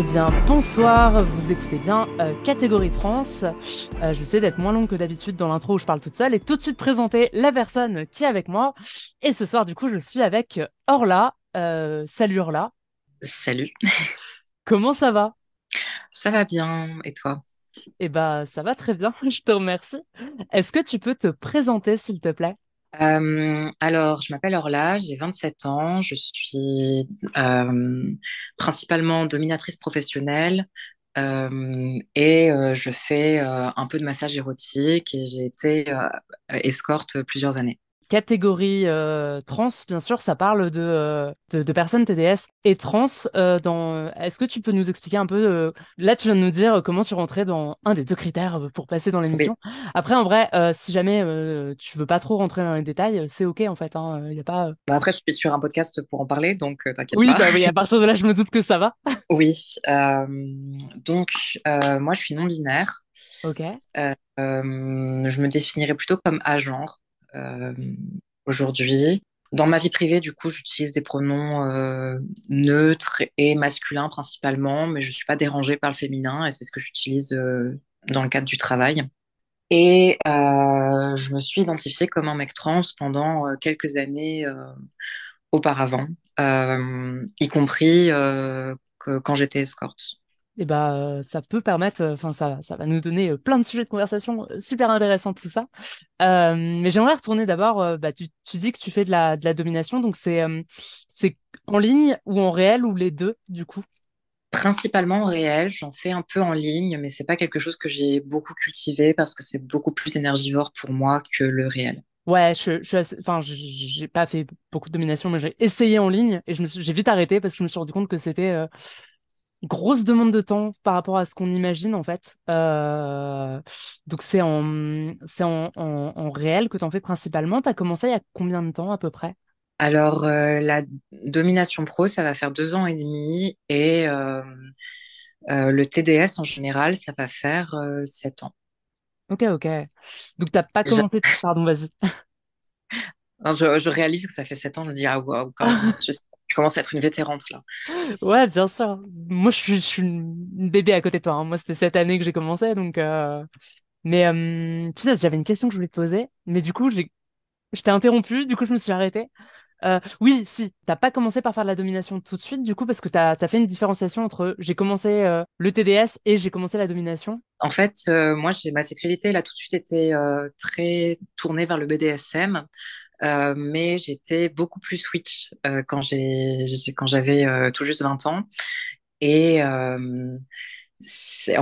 Eh bien, bonsoir, vous écoutez bien euh, Catégorie Trans. Euh, je sais d'être moins longue que d'habitude dans l'intro où je parle toute seule et tout de suite présenter la personne qui est avec moi. Et ce soir, du coup, je suis avec Orla. Euh, salut Orla. Salut. Comment ça va? Ça va bien, et toi? Eh bien, ça va très bien, je te remercie. Est-ce que tu peux te présenter, s'il te plaît? Alors, je m'appelle Orla, j'ai 27 ans, je suis euh, principalement dominatrice professionnelle euh, et je fais un peu de massage érotique et j'ai été escorte plusieurs années catégorie euh, trans, bien sûr, ça parle de, euh, de, personnes TDS et trans. Euh, dans... Est-ce que tu peux nous expliquer un peu, là tu viens de nous dire comment tu rentrais dans un des deux critères pour passer dans l'émission. Après, en vrai, si jamais tu veux pas trop rentrer dans les détails, c'est ok en fait. Hein, y a pas... Bah, après, je suis sur un podcast pour en parler, donc t'inquiète oui, pas. Bah, oui, à partir de là, je me doute que ça va. oui, donc moi je suis non-binaire. Ok. je me définirais plutôt comme agent. Euh, aujourd'hui. Dans ma vie privée, du coup, j'utilise des pronoms euh, neutres et masculins principalement, mais je suis pas dérangée par le féminin et c'est ce que j'utilise euh, dans le cadre du travail. Et je me suis identifiée comme un mec trans pendant quelques années auparavant, y compris quand j'étais escorte et bah, euh, ça peut permettre, euh, enfin, ça, ça va nous donner euh, plein de sujets de conversation super intéressants, tout ça. mais j'aimerais retourner d'abord, bah, tu, tu, dis que tu fais de la, de la domination, donc c'est c'est en ligne ou en réel ou les deux, du coup? Principalement en réel, j'en fais un peu en ligne, mais c'est pas quelque chose que j'ai beaucoup cultivé parce que c'est beaucoup plus énergivore pour moi que le réel. Ouais, je, je enfin, j'ai pas fait beaucoup de domination, mais j'ai essayé en ligne et je me j'ai vite arrêté parce que je me suis rendu compte que c'était grosse demande de temps par rapport à ce qu'on imagine en fait. Euh, donc c'est en, c'est en, en, réel que tu en fais principalement. Tu as commencé il y a combien de temps à peu près? Alors euh, la domination pro, ça va faire deux ans et demi et euh, le TDS en général, ça va faire sept ans. Ok, ok. Donc t'as pas commencé... Pardon, vas-y. Je, je, réalise que ça fait sept ans, je me dis, ah waouh, quand même, je, je commence à être une vétérante là. Ouais, bien sûr. Moi, je suis, je suis une bébé à côté de toi. Hein. Moi, c'était cette année que j'ai commencé, donc. Euh... Mais euh... tu sais, j'avais une question que je voulais te poser, mais du coup, j'ai, je t'ai interrompu. Du coup, je me suis arrêtée. Euh, oui, si, t'as pas commencé par faire de la domination tout de suite, du coup, parce que t'as as fait une différenciation entre j'ai commencé euh, le TDS et j'ai commencé la domination. En fait, euh, moi, j'ai ma sexualité, elle a tout de suite été très tournée vers le BDSM. Euh, mais j'étais beaucoup plus switch euh, quand j'avais euh, tout juste 20 ans. Et en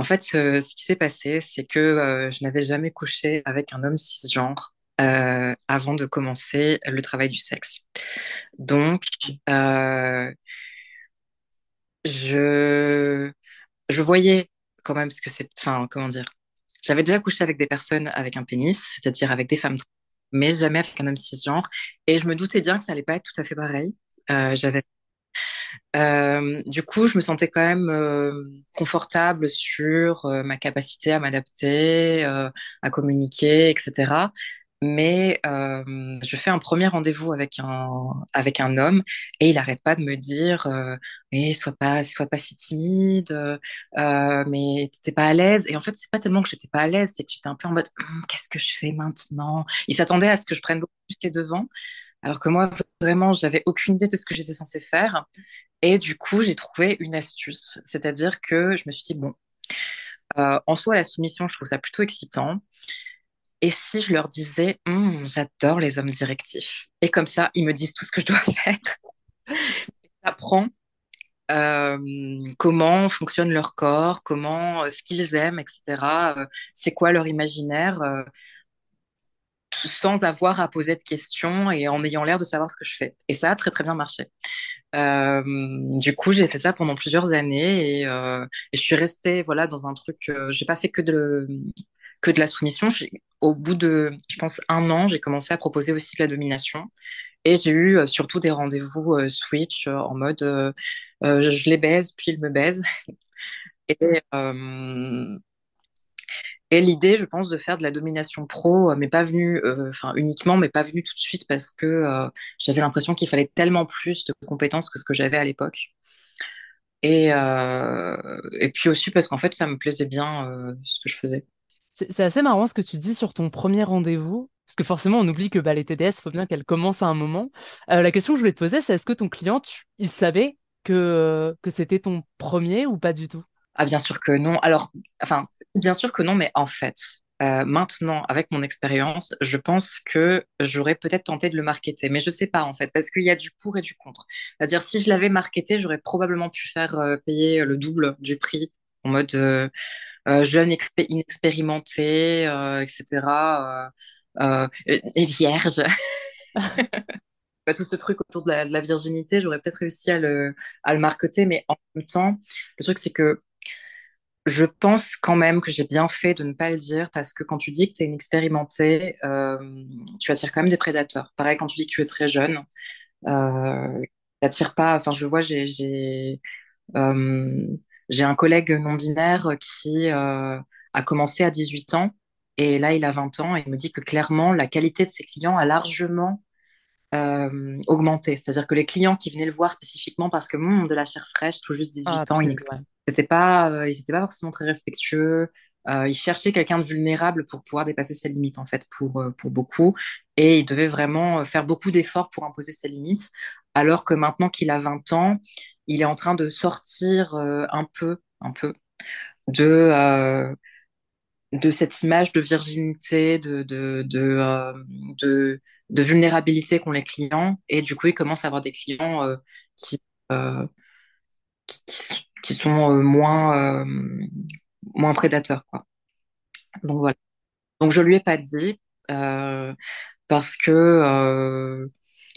fait ce, qui s'est passé c'est que je n'avais jamais couché avec un homme cisgenre avant de commencer le travail du sexe. Donc je je voyais quand même ce que c'est enfin comment dire. J'avais déjà couché avec des personnes avec un pénis c'est-à-dire avec des femmes mais jamais avec un homme cisgenre. Et je me doutais bien que ça allait pas être tout à fait pareil. Euh, j'avais euh, du coup, je me sentais quand même euh, confortable sur euh, ma capacité à m'adapter, euh, à communiquer, etc. Mais euh, je fais un premier rendez-vous avec un avec un homme et il arrête pas de me dire mais sois pas sois pas si timide, mais t'étais pas à l'aise. Et en fait, c'est pas tellement que j'étais pas à l'aise, c'est que j'étais un peu en mode hum, qu'est-ce que je fais maintenant? Il s'attendait à ce que je prenne beaucoup plus les devants, alors que moi vraiment j'avais aucune idée de ce que j'étais censée faire. Et du coup, j'ai trouvé une astuce, c'est-à-dire que je me suis dit bon. en soi, la soumission, je trouve ça plutôt excitant. Et si je leur disais, hum, j'adore les hommes directifs. Et comme ça, ils me disent tout ce que je dois faire. J'apprends euh, comment fonctionne leur corps, comment euh, ce qu'ils aiment, etc. Euh, c'est quoi leur imaginaire, sans avoir à poser de questions et en ayant l'air de savoir ce que je fais. Et ça a très très bien marché. Du coup, j'ai fait ça pendant plusieurs années et, et je suis restée voilà dans un truc. j'ai pas fait que de que de la soumission. Au bout de, je pense, un an, j'ai commencé à proposer aussi de la domination. Et j'ai eu euh, surtout des rendez-vous euh, switch euh, en mode je, les baise, puis ils me baisent. Et, l'idée, je pense, de faire de la domination pro, mais pas venue, enfin uniquement, mais pas venue tout de suite parce que j'avais l'impression qu'il fallait tellement plus de compétences que ce que j'avais à l'époque. Et, puis aussi parce qu'en fait, ça me plaisait bien ce que je faisais. C'est assez marrant ce que tu dis sur ton premier rendez-vous, parce que forcément, on oublie que bah, les TDS, il faut bien qu'elles commencent à un moment. Euh, la question que je voulais te poser, c'est est-ce que ton client, il savait que, que c'était ton premier ou pas du tout? Ah, bien sûr que non. Alors, enfin, bien sûr que non, mais en fait, euh, maintenant, avec mon expérience, je pense que j'aurais peut-être tenté de le marketer, mais je sais pas en fait, parce qu'il y a du pour et du contre. C'est-à-dire, si je l'avais marketé, j'aurais probablement pu faire euh, payer le double du prix en mode euh, euh, jeune expé- inexpérimenté, euh, etc. et vierge. Tout ce truc autour de la, virginité, j'aurais peut-être réussi à le, à le marketer, mais en même temps, le truc, c'est que je pense quand même que j'ai bien fait de ne pas le dire parce que quand tu dis que tu es inexpérimenté, tu attires quand même des prédateurs. Pareil, quand tu dis que tu es très jeune, euh, t'attires pas. Enfin, je vois, j'ai j'ai un collègue non binaire qui euh, a commencé à 18 ans et là il a 20 ans et il me dit que clairement la qualité de ses clients a largement euh, augmenté. C'est-à-dire que les clients qui venaient le voir spécifiquement parce que hum, de la chair fraîche, tout juste Ah, 18 ans, punaise, ouais. c'était pas, euh, ils n'étaient pas forcément très respectueux. Euh, ils cherchaient quelqu'un de vulnérable pour pouvoir dépasser ses limites, en fait, pour, euh, pour beaucoup. Et ils devaient vraiment euh, faire beaucoup d'efforts pour imposer ses limites. Alors que maintenant qu'il a 20 ans, il est en train de sortir euh, un peu, un peu de, euh, cette image de virginité, euh, de, vulnérabilité qu'ont les clients. Et du coup, il commence à avoir des clients qui, sont moins, prédateurs. Donc voilà. Donc je lui ai pas dit parce que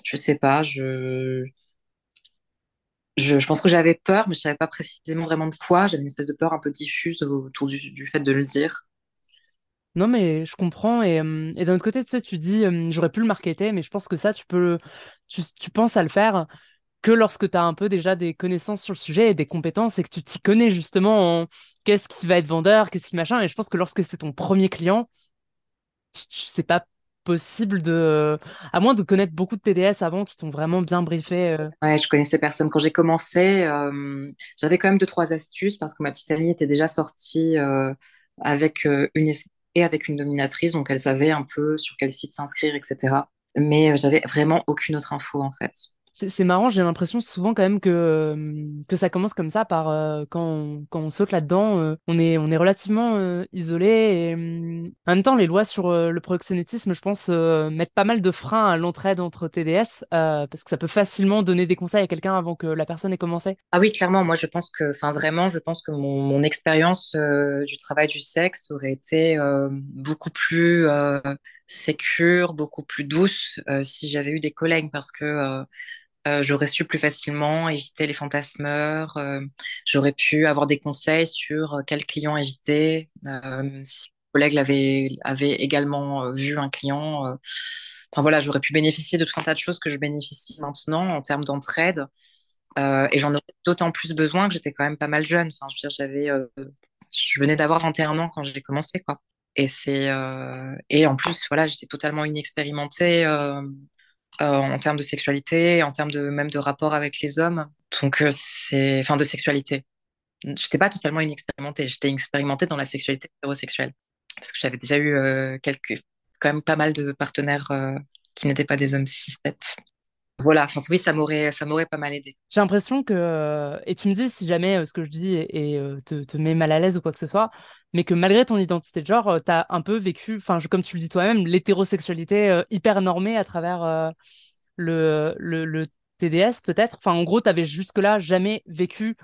je sais pas, je, je, pense que j'avais peur, mais je savais pas précisément vraiment de quoi. J'avais une espèce de peur un peu diffuse autour du, fait de le dire. Non, mais je comprends. Et, euh, et d'un autre côté, tu sais, tu dis, euh, j'aurais pu le marketer, mais je pense que ça, tu peux, tu, tu penses à le faire que lorsque tu as un peu déjà des connaissances sur le sujet et des compétences et que tu t'y connais justement en qu'est-ce qui va être vendeur, qu'est-ce qui machin. Et je pense que lorsque c'est ton premier client, tu- tu- c'est pas possible de, à moins de connaître beaucoup de TDS avant qui t'ont vraiment bien briefé. euh. Ouais, je connaissais personne. Quand j'ai commencé, euh, j'avais quand même deux, trois astuces parce que ma petite amie était déjà sortie euh, avec euh, une et avec une dominatrice, donc elle savait un peu sur quel site s'inscrire, etc. Mais euh, j'avais vraiment aucune autre info en fait. C'est marrant, j'ai l'impression souvent quand même que, que ça commence comme ça par quand on, quand on saute là-dedans, on est, on est relativement isolé en même temps les lois sur le proxénétisme, je pense, mettent pas mal de freins à l'entraide entre TDS parce que ça peut facilement donner des conseils à quelqu'un avant que la personne ait commencé. Ah oui, clairement, moi je pense que, enfin vraiment, je pense que mon, mon expérience du travail du sexe aurait été beaucoup plus sécure, beaucoup plus douce si j'avais eu des collègues parce que euh, j'aurais su plus facilement éviter les fantasmeurs. euh, j'aurais pu avoir des conseils sur euh, quel client éviter. Euh, si un collègue l'avait avait également euh, vu un client. enfin voilà, j'aurais pu bénéficier de tout un tas de choses que je bénéficie maintenant en termes d'entraide. Et j'en aurais d'autant plus besoin que j'étais quand même pas mal jeune. Enfin, je veux dire, j'avais, je venais d'avoir 21 ans quand j'ai commencé, quoi. Et c'est euh, et en plus, voilà, j'étais totalement inexpérimentée. euh, euh, en termes de sexualité, en termes de même de rapport avec les hommes. Donc euh, c'est, enfin de sexualité. J'étais pas totalement inexpérimentée. J'étais expérimentée dans la sexualité hétérosexuelle parce que j'avais déjà eu euh, quelques, quand même pas mal de partenaires euh, qui n'étaient pas des hommes cis. Voilà. Oui, ça m'aurait, ça m'aurait pas mal aidé. J'ai l'impression que, euh, et tu me dis si jamais euh, ce que je dis et, te, met mal à l'aise ou quoi que ce soit, mais que malgré ton identité de genre, euh, t'as un peu vécu, enfin comme tu le dis toi-même, l'hétérosexualité euh, hyper normée à travers euh, le, le, TDS peut-être. Enfin, en gros, t'avais jusque-là jamais vécu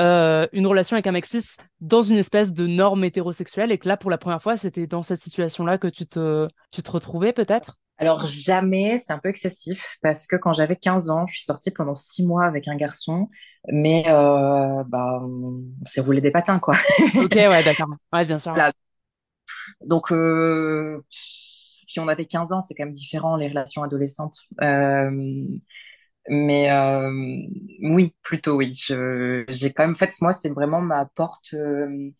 euh, une relation avec un mec cis dans une espèce de norme hétérosexuelle et que là, pour la première fois, c'était dans cette situation-là que tu te, tu te retrouvais peut-être? Alors jamais, c'est un peu excessif parce que quand j'avais 15 ans, je suis sortie pendant six mois avec un garçon, mais euh, bah, on s'est roulé des patins quoi. Ok, ouais, d'accord. Ouais, bien sûr. Voilà. Donc euh, puis on avait 15 ans, c'est quand même différent les relations adolescentes. Euh, Mais euh, oui, plutôt oui. J'ai quand même, fait, moi, c'est vraiment ma porte. euh,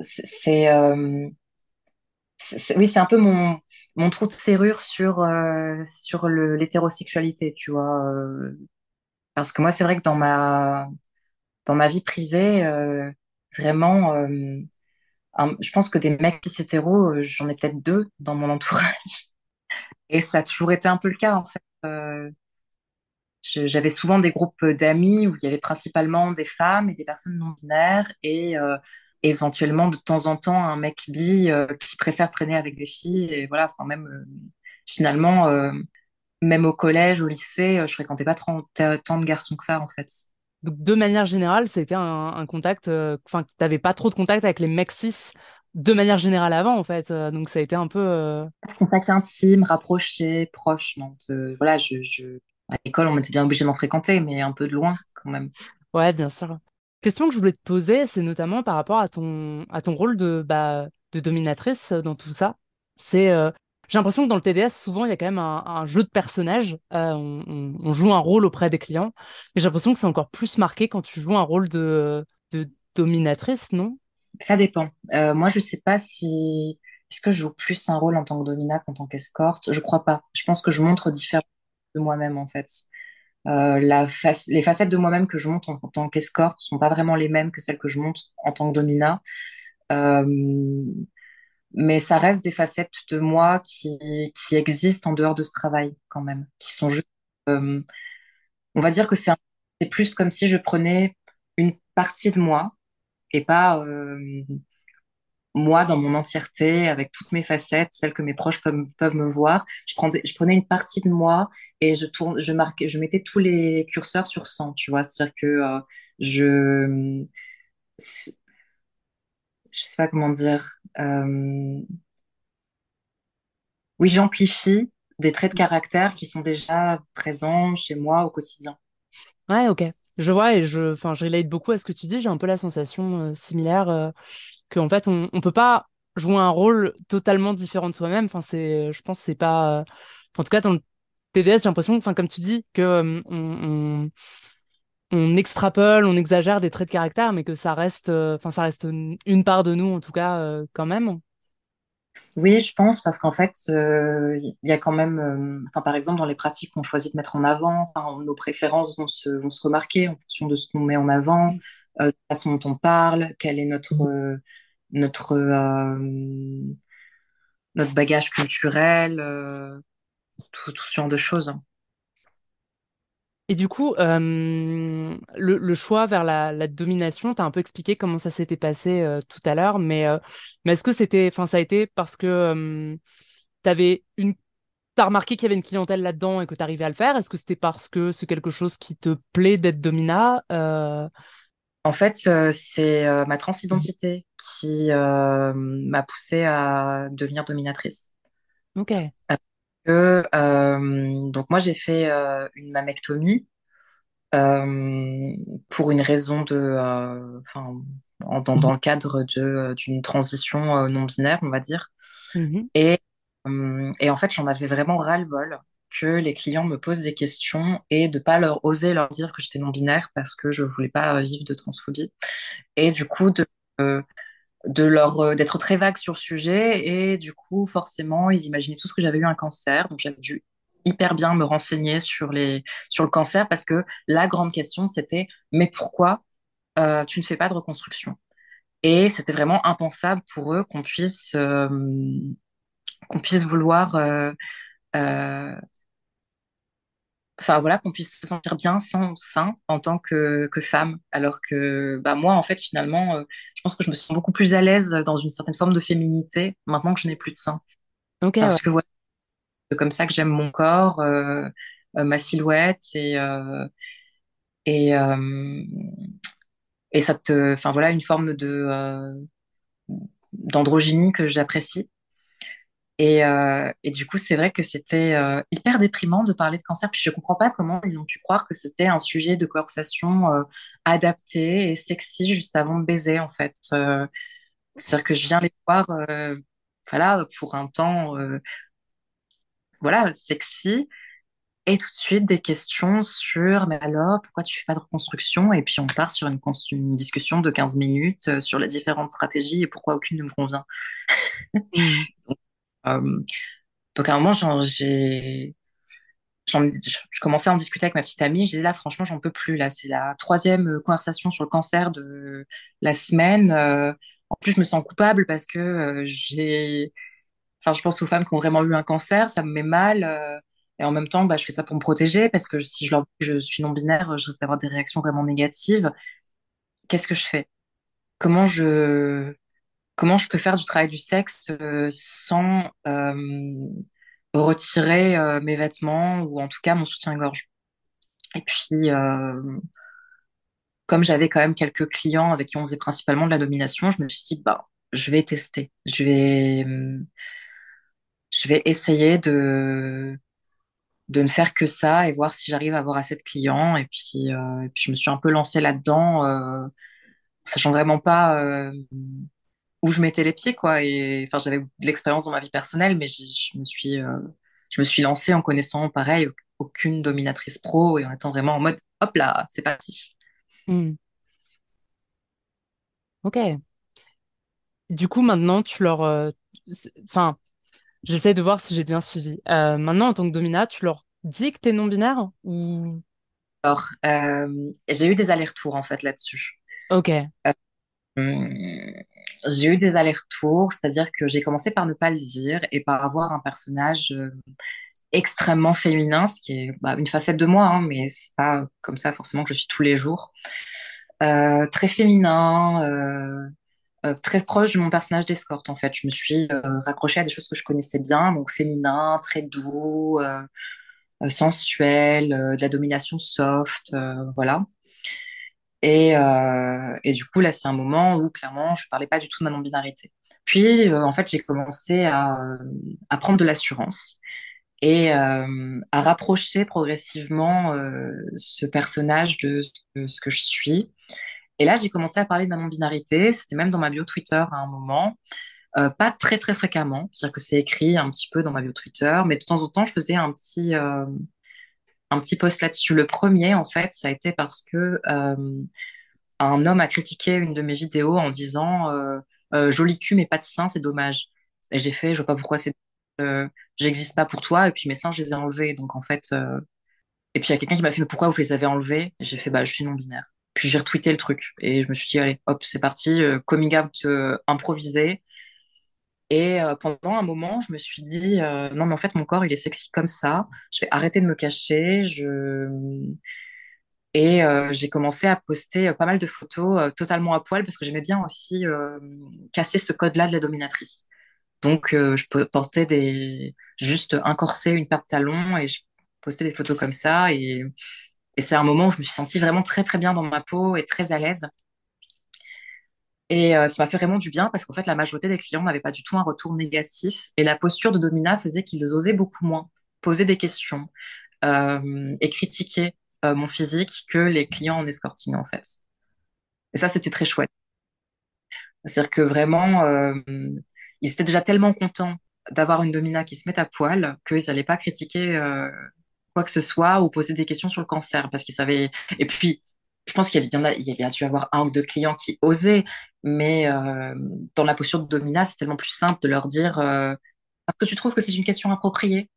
c'est, c'est, euh, c'est- oui, c'est un peu mon, mon trou de serrure sur, sur l'hétérosexualité, tu vois. Parce que moi, c'est vrai que dans ma, dans ma vie privée, vraiment, je pense que des mecs cis j'en ai peut-être deux dans mon entourage. Et ça a toujours été un peu le cas, en fait. Euh, j'avais souvent des groupes d'amis où il y avait principalement des femmes et des personnes non binaires et euh, éventuellement de temps en temps un mec bi euh, qui préfère traîner avec des filles. Et voilà, enfin, même euh, finalement, euh, même au collège, au lycée, euh, je fréquentais pas tant, de garçons que ça, en fait. De manière générale, c'était un, contact, euh, enfin, t'avais pas trop de contact avec les mecs cis de manière générale avant, en fait. Euh, donc, ça a été un peu. euh, Contact intime, rapproché, proche. Donc, euh, voilà, je, je... à l'école, on était bien obligé d'en fréquenter, mais un peu de loin quand même. Ouais, bien sûr. Question que je voulais te poser, c'est notamment par rapport à ton, à ton rôle de, bah, de dominatrice dans tout ça. C'est, euh, j'ai l'impression que dans le TDS, souvent, il y a quand même un, un jeu de personnages. Euh, on, on- on joue un rôle auprès des clients. Et j'ai l'impression que c'est encore plus marqué quand tu joues un rôle de, de dominatrice, non? Ça dépend. Euh, moi, je sais pas si est-ce que je joue plus un rôle en tant que dominate qu'en tant qu'escorte? Je crois pas. Je pense que je montre différemment de moi-même en fait. Euh. Les facettes de moi-même que je montre en, tant qu'escorte sont pas vraiment les mêmes que celles que je montre en tant que domina. Euh, mais ça reste des facettes de moi qui, qui existent en dehors de ce travail quand même, qui sont juste. euh, on va dire que c'est plus comme si je prenais une partie de moi et pas euh, moi dans mon entièreté, avec toutes mes facettes, celles que mes proches peuvent, peuvent me voir. Je prenais, je prenais une partie de moi et je tourne, je marquais, je mettais tous les curseurs sur 100, tu vois. C'est-à-dire que euh, je, je sais pas comment dire. Euh, oui, j'amplifie des traits de caractère qui sont déjà présents chez moi au quotidien. Ouais, ok. Je vois et je, enfin, je relate beaucoup à ce que tu dis. J'ai un peu la sensation euh, similaire euh, qu'en fait, on, on peut pas jouer un rôle totalement différent de soi-même. Enfin, c'est, je pense, c'est pas. euh, En tout cas, dans le TDS, j'ai l'impression, enfin, comme tu dis, que euh, on, on, on extrapole, on exagère des traits de caractère, mais que ça reste, euh, enfin, ça reste une, part de nous, en tout cas, quand même. Oui, je pense parce qu'en fait, euh, il y a quand même, euh, enfin, par exemple, dans les pratiques qu'on choisit de mettre en avant, nos préférences vont se, vont se remarquer en fonction de ce qu'on met en avant, euh, de la façon dont on parle, quel est notre, euh, notre, notre bagage culturel, tout, tout ce genre de choses. Et du coup, euh, le, le choix vers la, la domination, tu as un peu expliqué comment ça s'était passé euh, tout à l'heure, mais, euh, mais est-ce que c'était, enfin, ça a été parce que euh, t'avais une, t'as remarqué qu'il y avait une clientèle là-dedans et que tu arrivais à le faire? Est-ce que c'était parce que c'est quelque chose qui te plaît d'être domina? Euh, En fait, c'est ma transidentité qui m'a poussée à devenir dominatrice. Ok. Que, euh, donc moi, j'ai fait euh, une mammectomie euh, pour une raison de, enfin, en- dans, dans le cadre de, d'une transition non binaire, on va dire. Mhm. Et, et en fait, j'en avais vraiment ras-le-bol que les clients me posent des questions et de pas leur oser leur dire que j'étais non binaire parce que je voulais pas vivre de transphobie. Et du coup, de, de leur euh, d'être très vague sur le sujet et du coup forcément ils imaginaient tous que j'avais eu un cancer. Donc j'avais dû hyper bien me renseigner sur les sur le cancer parce que la grande question c'était mais pourquoi euh, tu ne fais pas de reconstruction? Et c'était vraiment impensable pour eux qu'on puisse euh, qu'on puisse vouloir enfin voilà, qu'on puisse se sentir bien sans sein en tant que, que femme. Alors que bah, moi, en fait, finalement, euh, je pense que je me sens beaucoup plus à l'aise dans une certaine forme de féminité maintenant que je n'ai plus de sein. Ouais. Parce que voilà, c'est comme ça que j'aime mon corps, euh, euh, ma silhouette et, euh, et, euh, et ça te, enfin voilà, une forme de, euh, d'androgynie que j'apprécie. Et, euh, et du coup, c'est vrai que c'était euh, hyper déprimant de parler de cancer. Puis je comprends pas comment ils ont pu croire que c'était un sujet de conversation euh, adapté et sexy juste avant de baiser, en fait. C'est-à-dire que je viens les voir, voilà, pour un temps, voilà, sexy. Et tout de suite, des questions sur, mais alors, pourquoi tu fais pas de reconstruction? Et puis on part sur une, discussion de 15 minutes sur les différentes stratégies et pourquoi aucune ne me convient. Euh, donc à un moment, j'ai je, commençais à en discuter avec ma petite amie. Je disais là, franchement, j'en peux plus. Là, c'est la troisième euh, conversation sur le cancer de la semaine. Euh, en plus, je me sens coupable parce que j'ai, enfin, je pense aux femmes qui ont vraiment eu un cancer, ça me met mal. et en même temps, bah, je fais ça pour me protéger parce que si je leur je suis non-binaire, je risque d'avoir des réactions vraiment négatives. Qu'est-ce que je fais? Comment je, comment je peux faire du travail du sexe euh, sans euh, retirer euh, mes vêtements ou en tout cas mon soutien-gorge? Et puis, comme j'avais quand même quelques clients avec qui on faisait principalement de la domination, je me suis dit, bah, je vais tester. Je vais, je vais essayer de, de ne faire que ça et voir si j'arrive à avoir assez de clients. Et puis, je me suis un peu lancée là-dedans, euh, sachant vraiment pas où je mettais les pieds, quoi. Et enfin, j'avais de l'expérience dans ma vie personnelle, mais je me suis, euh, je me suis lancée en connaissant, pareil, aucune dominatrice pro et en étant vraiment en mode, hop là, c'est parti. Hmm. Ok. Du coup, maintenant, tu leur... euh, Enfin, j'essaie de voir si j'ai bien suivi. Euh, maintenant, en tant que domina, tu leur dis que t'es non-binaire ou... Alors, j'ai eu des allers-retours en fait là-dessus. Ok. Hum, J'ai eu des allers-retours, c'est-à-dire que j'ai commencé par ne pas le dire et par avoir un personnage euh, extrêmement féminin, ce qui est bah, une facette de moi, hein, mais c'est pas comme ça forcément que je suis tous les jours. Euh, très féminin, euh, euh, très proche de mon personnage d'escorte en fait. Je me suis euh, raccrochée à des choses que je connaissais bien, donc féminin, très doux, sensuel, de la domination soft, voilà. Et, euh, et du coup, là, c'est un moment où clairement, je parlais pas du tout de ma non-binarité. Puis, euh, en fait, j'ai commencé à, à prendre de l'assurance et euh, à rapprocher progressivement euh, ce personnage de ce que, je suis. Et là, j'ai commencé à parler de ma non-binarité. C'était même dans ma bio Twitter à un moment. Euh, pas très, très fréquemment. C'est-à-dire que c'est écrit un petit peu dans ma bio Twitter, mais de temps en temps, je faisais un petit, euh, un petit post là-dessus. Le premier, en fait, ça a été parce que euh, un homme a critiqué une de mes vidéos en disant euh, euh, joli cul mais pas de seins, c'est dommage. Et j'ai fait, je vois pas pourquoi c'est, j'existe pas pour toi et puis mes seins je les ai enlevés. Donc en fait, et puis il y a quelqu'un qui m'a fait mais pourquoi vous les avez enlevés? J'ai fait bah je suis non binaire. Puis j'ai retweeté le truc et je me suis dit allez hop c'est parti, euh, coming out euh, improvisé. Et euh, pendant un moment, je me suis dit, euh, non, mais en fait, mon corps, il est sexy comme ça. Je vais arrêter de me cacher. Et euh, j'ai commencé à poster pas mal de photos totalement à poil parce que j'aimais bien aussi casser ce code-là de la dominatrice. Donc, je po- portais des... juste un corset, une paire de talons et je postais des photos comme ça. Et, et c'est un moment où je me suis sentie vraiment très, très bien dans ma peau et très à l'aise. Et euh, ça m'a fait vraiment du bien parce qu'en fait, la majorité des clients n'avaient pas du tout un retour négatif. Et la posture de Domina faisait qu'ils osaient beaucoup moins poser des questions euh, et critiquer euh, mon physique que les clients en escorting, en fait. Et ça, c'était très chouette. C'est-à-dire que vraiment, euh, ils étaient déjà tellement contents d'avoir une domina qui se mette à poil qu'ils n'allaient pas critiquer euh, quoi que ce soit ou poser des questions sur le cancer parce qu'ils savaient. Et puis, je pense qu'il y a, il dû avoir un ou deux clients qui osaient, mais euh, dans la posture de domina, c'est tellement plus simple de leur dire euh, Est-ce que tu trouves que c'est une question appropriée?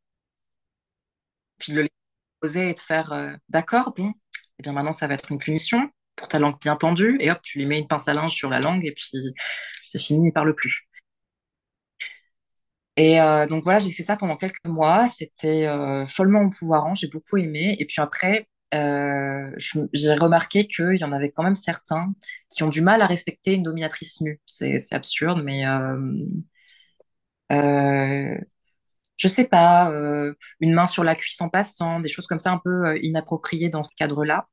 Puis de le poser et de faire euh, D'accord, bon, et bien maintenant ça va être une punition pour ta langue bien pendue, et hop, tu lui mets une pince à linge sur la langue, et puis c'est fini, il parle plus. Et euh, donc voilà, j'ai fait ça pendant quelques mois. C'était euh, follement empouvoirant, j'ai beaucoup aimé. Et puis après, euh, j'ai remarqué qu'il y en avait quand même certains qui ont du mal à respecter une dominatrice nue. C'est absurde, mais euh, euh, je sais pas, euh, une main sur la cuisse en passant, des choses comme ça un peu euh, inappropriées dans ce cadre-là,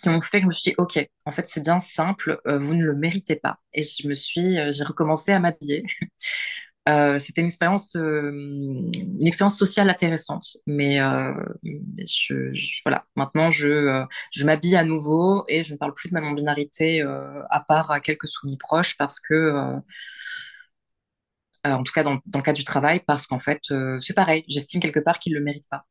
qui ont fait que je me suis dit, ok, en fait c'est bien simple, vous ne le méritez pas. Et je me suis, j'ai recommencé à m'habiller. Euh, c'était une expérience, euh, une expérience sociale intéressante. Mais, euh, mais je, je- voilà, maintenant je, je m'habille à nouveau et je ne parle plus de ma non-binarité à part à quelques soumis proches parce que, en tout cas dans, dans le cas du travail, parce qu'en fait, c'est pareil, j'estime quelque part qu'ils ne le méritent pas.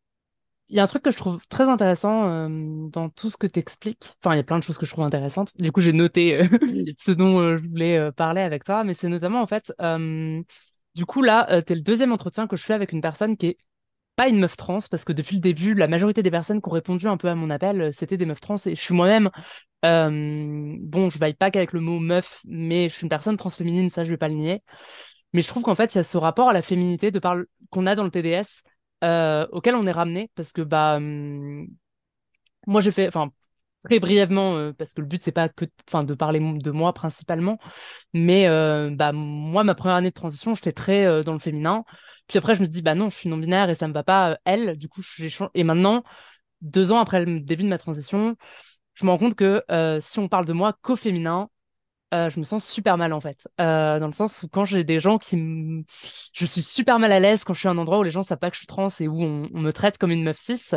Il y a un truc que je trouve très intéressant euh, dans tout ce que tu expliques. Enfin, il y a plein de choses que je trouve intéressantes. Du coup, j'ai noté euh, ce dont euh, je voulais parler avec toi, mais c'est notamment en fait, du coup là, tu es le deuxième entretien que je fais avec une personne qui est pas une meuf trans parce que depuis le début, la majorité des personnes qui ont répondu un peu à mon appel, euh, c'était des meufs trans et je suis moi-même. euh, bon, je vaille pas qu'avec le mot meuf, mais je suis une personne transféminine, ça je vais pas le nier. Mais je trouve qu'en fait, il y a ce rapport à la féminité de par qu'on a dans le TDS euh, auquel on est ramené parce que bah hum, moi j'ai fait, enfin très brièvement euh, parce que le but c'est pas que, enfin de parler de moi principalement, mais euh, bah moi ma première année de transition j'étais très euh, dans le féminin. Puis après je me suis dit bah non je suis non binaire et ça me va pas elle. Du coup j'ai et maintenant deux ans après le début de ma transition, je me rends compte que si on parle de moi qu'au féminin je me sens super mal en fait. Dans le sens où quand j'ai des gens qui me... Je suis super mal à l'aise quand je suis à un endroit où les gens savent pas que je suis trans et où on me traite comme une meuf cis.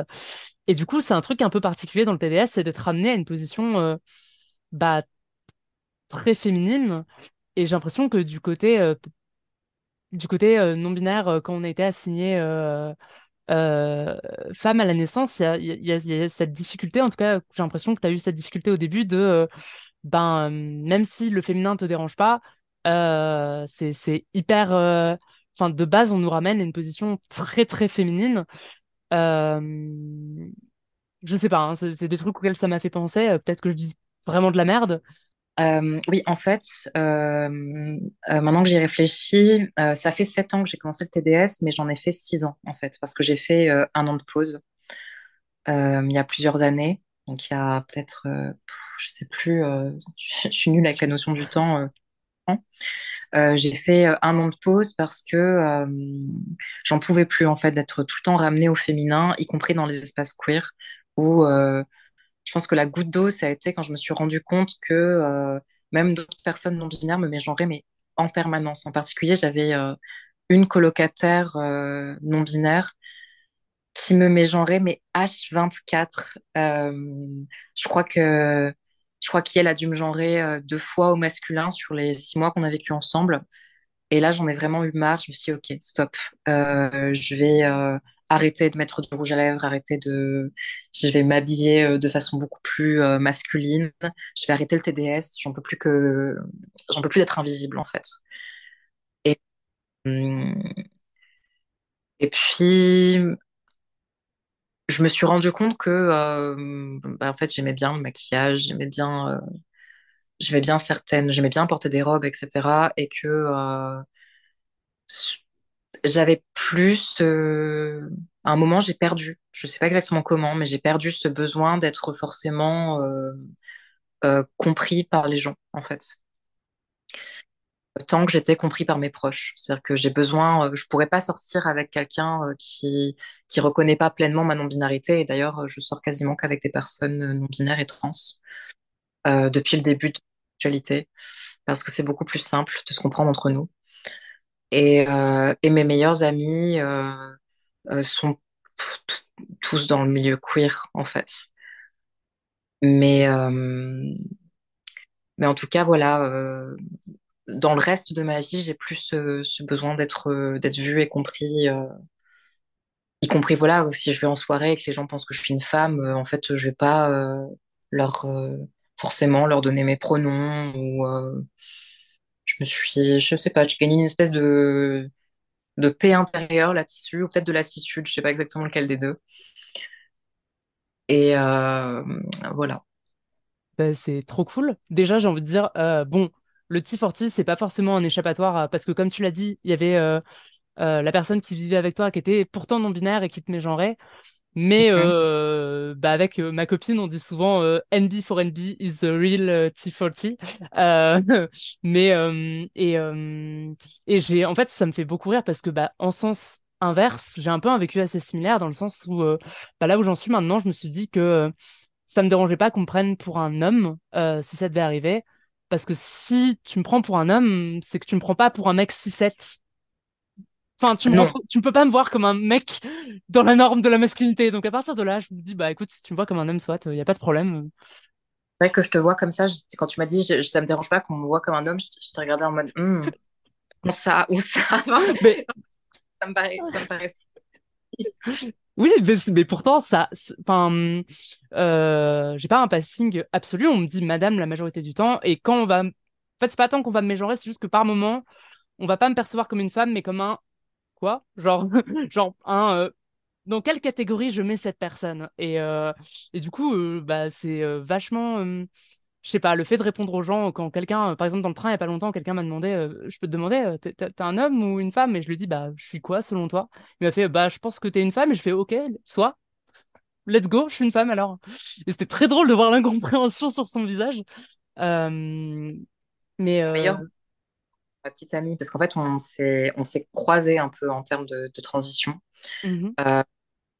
Et du coup, c'est un truc un peu particulier dans le TDS, c'est d'être amené à une position euh, bah, très féminine. Et j'ai l'impression que du côté, euh, côté euh, non-binaire, quand on a été assigné femme à la naissance, il y a, cette difficulté, en tout cas, j'ai l'impression que tu as eu cette difficulté au début de ben, même si le féminin te dérange pas, c'est, hyper. Enfin, de base, on nous ramène à une position très, très féminine. Je sais pas, hein, c'est des trucs auxquels ça m'a fait penser. euh, Peut-être que je dis vraiment de la merde. Oui, en fait, euh, maintenant que j'y réfléchis, euh, ça fait sept ans que j'ai commencé le TDS, mais j'en ai fait six ans, en fait, parce que j'ai fait un an de pause il y a plusieurs années. Donc, il y a peut-être, je sais plus, je suis nulle avec la notion du temps. Euh, j'ai fait euh, un an de pause parce que euh, j'en pouvais plus en fait d'être tout le temps ramenée au féminin, y compris dans les espaces queer, où je pense que la goutte d'eau, ça a été quand je me suis rendu compte que même d'autres personnes non binaires me mégenraient, mais en permanence. En particulier, j'avais une colocataire non binaire qui me mégenrait, mais H24. Euh, je crois que je crois qu'elle a dû me genrer euh, deux fois au masculin sur les six mois qu'on a vécu ensemble. Et là, j'en ai vraiment eu marre. Je me suis dit, OK, stop. Euh, je vais euh, arrêter de mettre du rouge à lèvres, arrêter de... Je vais m'habiller de façon beaucoup plus masculine. Je vais arrêter le TDS. J'en peux plus que... J'en peux plus d'être invisible, en fait. Et, hum, et puis, je me suis rendu compte que, euh, bah, en fait, j'aimais bien le maquillage, j'aimais bien, euh, j'aimais bien certaines... J'aimais bien porter des robes, etc. Et que... euh, j'avais plus euh, à un moment j'ai perdu je sais pas exactement comment mais j'ai perdu ce besoin d'être forcément euh, euh, compris par les gens en fait tant que j'étais compris par mes proches. C'est-à-dire que j'ai besoin euh, je pourrais pas sortir avec quelqu'un euh, qui qui reconnaît pas pleinement ma non-binarité. Et d'ailleurs je sors quasiment qu'avec des personnes euh, non-binaires et trans euh, depuis le début de l'actualité parce que c'est beaucoup plus simple de se comprendre entre nous. Et, euh, et mes meilleurs amis euh, sont tous dans le milieu queer, en fait. Mais, mais en tout cas, voilà, dans le reste de ma vie, j'ai plus ce, besoin d'être euh, d'être vue et compris, euh, y compris, voilà, si je vais en soirée et que les gens pensent que je suis une femme, euh, en fait, je vais pas leur forcément leur donner mes pronoms ou je me suis, je sais pas, j'ai gagné une espèce de paix intérieure là-dessus, ou peut-être de lassitude, je sais pas exactement lequel des deux. Et voilà. Bah, c'est trop cool. Déjà, j'ai envie de dire, bon, le T40, c'est pas forcément un échappatoire à- parce que comme tu l'as dit, il y avait euh, euh, la personne qui vivait avec toi qui était pourtant non-binaire et qui te mégenrait. Mais euh, bah avec euh, ma copine, on dit souvent euh, NB for NB is the real euh, T40. Euh, mais euh, et euh, et j'ai en fait ça me fait beaucoup rire parce que bah en sens inverse, j'ai un peu un vécu assez similaire dans le sens où euh, bah, là où j'en suis maintenant, je me suis dit que euh, ça me dérangeait pas qu'on me prenne pour un homme euh, si ça devait arriver. Parce que si tu me prends pour un homme, c'est que tu me prends pas pour un mec 6-7. Enfin, tu me Non, rentres- tu ne peux pas me voir comme un mec dans la norme de la masculinité. Donc à partir de là, je me dis, bah écoute, si tu me vois comme un homme, soit, il n'y a pas de problème. c'est vrai que je te vois comme ça. je- quand tu m'as dit, je, ça me dérange pas qu'on me voit comme un homme, je, je t'ai regardé en mode, Hmm, ça, où ça? Mais Ça me paraît, ça me paraît. oui, mais, pourtant, ça, enfin, euh, j'ai pas un passing absolu. On me dit madame la majorité du temps. Et quand on va, en fait, c'est pas tant qu'on va me mégenrer, c'est juste que par moment, on va pas me percevoir comme une femme, mais comme un quoi? Genre, genre un. euh, dans quelle catégorie je mets cette personne? Et, euh, et du coup, bah, c'est vachement, je sais pas, le fait de répondre aux gens quand quelqu'un, euh, par exemple dans le train il y a pas longtemps, quelqu'un m'a demandé, euh, je peux te demander, euh, t'es un homme ou une femme? Et je lui dis, bah, je suis quoi selon toi? Il m'a fait, bah, je pense que t'es une femme. Et je fais, ok, soit. Let's go, je suis une femme alors. Et c'était très drôle de voir l'incompréhension sur son visage. Euh, mais euh, ma petite amie, parce qu'en fait, on s'est, on s'est croisés un peu en termes de, de transition. mhm.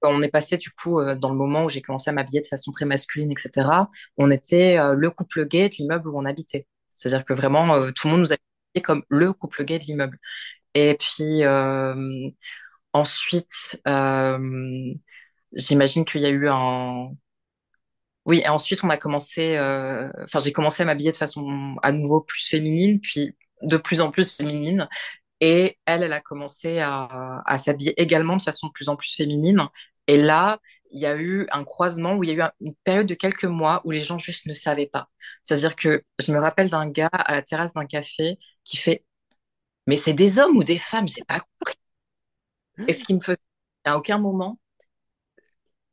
On est passé du coup euh, dans le moment où j'ai commencé à m'habiller de façon très masculine, etc. On était euh, le couple gay de l'immeuble où on habitait. C'est-à-dire que vraiment, euh, tout le monde nous a comme le couple gay de l'immeuble. Et puis ensuite, j'imagine qu'il y a eu un... Oui, et ensuite on a commencé, enfin j'ai commencé à m'habiller de façon à nouveau plus féminine, puis de plus en plus féminine. Et elle, elle a commencé à, à s'habiller également de façon de plus en plus féminine. Et là, il y a eu un croisement où il y a eu un- une période de quelques mois où les gens juste ne savaient pas. C'est-à-dire que je me rappelle d'un gars à la terrasse d'un café qui fait, mais c'est des hommes ou des femmes? J'ai pas compris. Et ce qui me faisait, à aucun moment,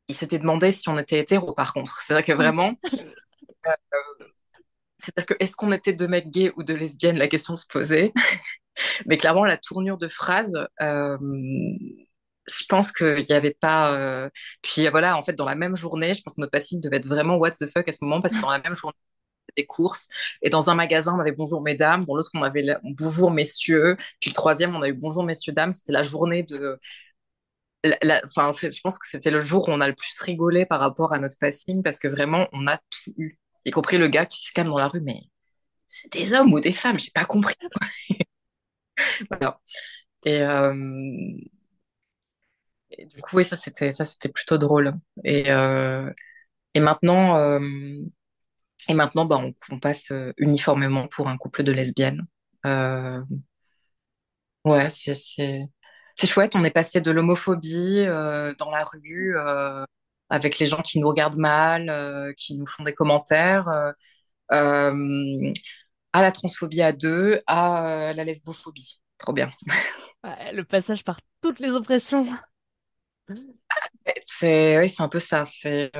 il s'était demandé si on était hétéro, par contre. C'est-à-dire que vraiment, c'est-à-dire que est-ce qu'on était deux mecs gays ou deux lesbiennes? La question se posait. Mais clairement, la tournure de phrase, euh, je pense qu'il n'y avait pas. euh, Puis voilà, en fait, dans la même journée, je pense que notre passing devait être vraiment what the fuck à ce moment, parce que dans la même journée, des courses. Et dans un magasin, on avait bonjour mesdames. Dans l'autre, on avait bonjour messieurs. Puis le troisième, on a eu bonjour messieurs dames. C'était la journée de. la- la- Enfin, je pense que c'était le jour où on a le plus rigolé par rapport à notre passing, parce que vraiment, on a tout eu. Y compris le gars qui se calme dans la rue, mais c'est des hommes ou des femmes, j'ai pas compris. Voilà. Et, euh, Et du coup, oui, ça c'était ça c'était plutôt drôle. Et, euh, et maintenant, euh, et maintenant, bah, on, passe uniformément pour un couple de lesbiennes. Ouais, c'est c'est chouette. On est passé de l'homophobie dans la rue avec les gens qui nous regardent mal, euh, qui nous font des commentaires, euh, euh, à la transphobie à deux, à la lesbophobie. Trop bien. Ouais, le passage par toutes les oppressions. C'est oui, c'est un peu ça. C'est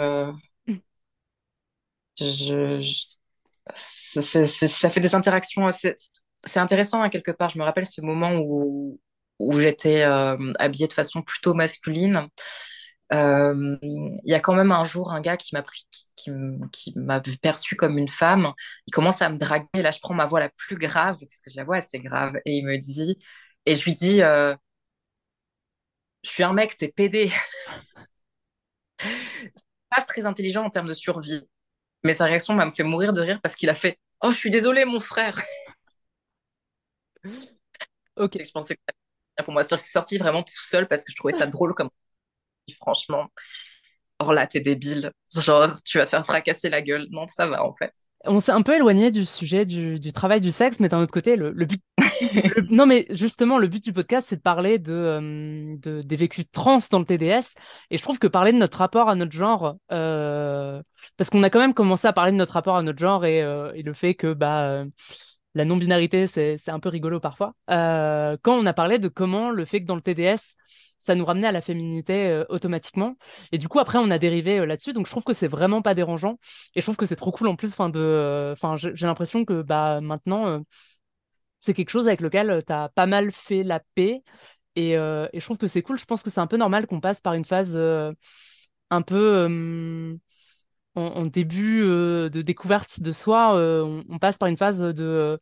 je, ça fait des interactions. C'est c'est intéressant hein, quelque part. Je me rappelle ce moment où, où j'étais euh, habillée de façon plutôt masculine. Euh, Il y a quand même un jour un gars qui m'a pris, qui, qui m- qui m'a perçue comme une femme. Il commence à me draguer. Là, je prends ma voix la plus grave parce que la voix c'est grave. Et il me dit, et je lui dis, euh, je suis un mec, t'es pédé. Pas très intelligent en termes de survie. Mais sa réaction m'a fait mourir de rire parce qu'il a fait, oh, je suis désolé, mon frère. Ok. Je pensais que pour moi. C'est sorti vraiment tout seul parce que je trouvais ça drôle comme franchement. Or là, t'es débile. Genre, tu vas te faire fracasser la gueule. Non, ça va en fait. On s'est un peu éloigné du sujet du, du travail du sexe, mais d'un autre côté, le, le but. le- non, mais justement, le but du podcast, c'est de parler de, euh, de- des vécus trans dans le TDS. Et je trouve que parler de notre rapport à notre genre, euh, parce qu'on a quand même commencé à parler de notre rapport à notre genre et, euh, et le fait que bah, la non-binarité, c'est, un peu rigolo parfois. Euh, quand on a parlé de comment le fait que dans le TDS, ça nous ramenait à la féminité euh, automatiquement. Et du coup, après, on a dérivé euh, là-dessus. Donc, je trouve que c'est vraiment pas dérangeant. Et je trouve que c'est trop cool en plus. Enfin, j'ai l'impression que bah maintenant, c'est quelque chose avec lequel tu as pas mal fait la paix. Et, je trouve que c'est cool. Je pense que c'est un peu normal qu'on passe par une phase un peu en, en début euh, de découverte de soi. euh, on, passe par une phase de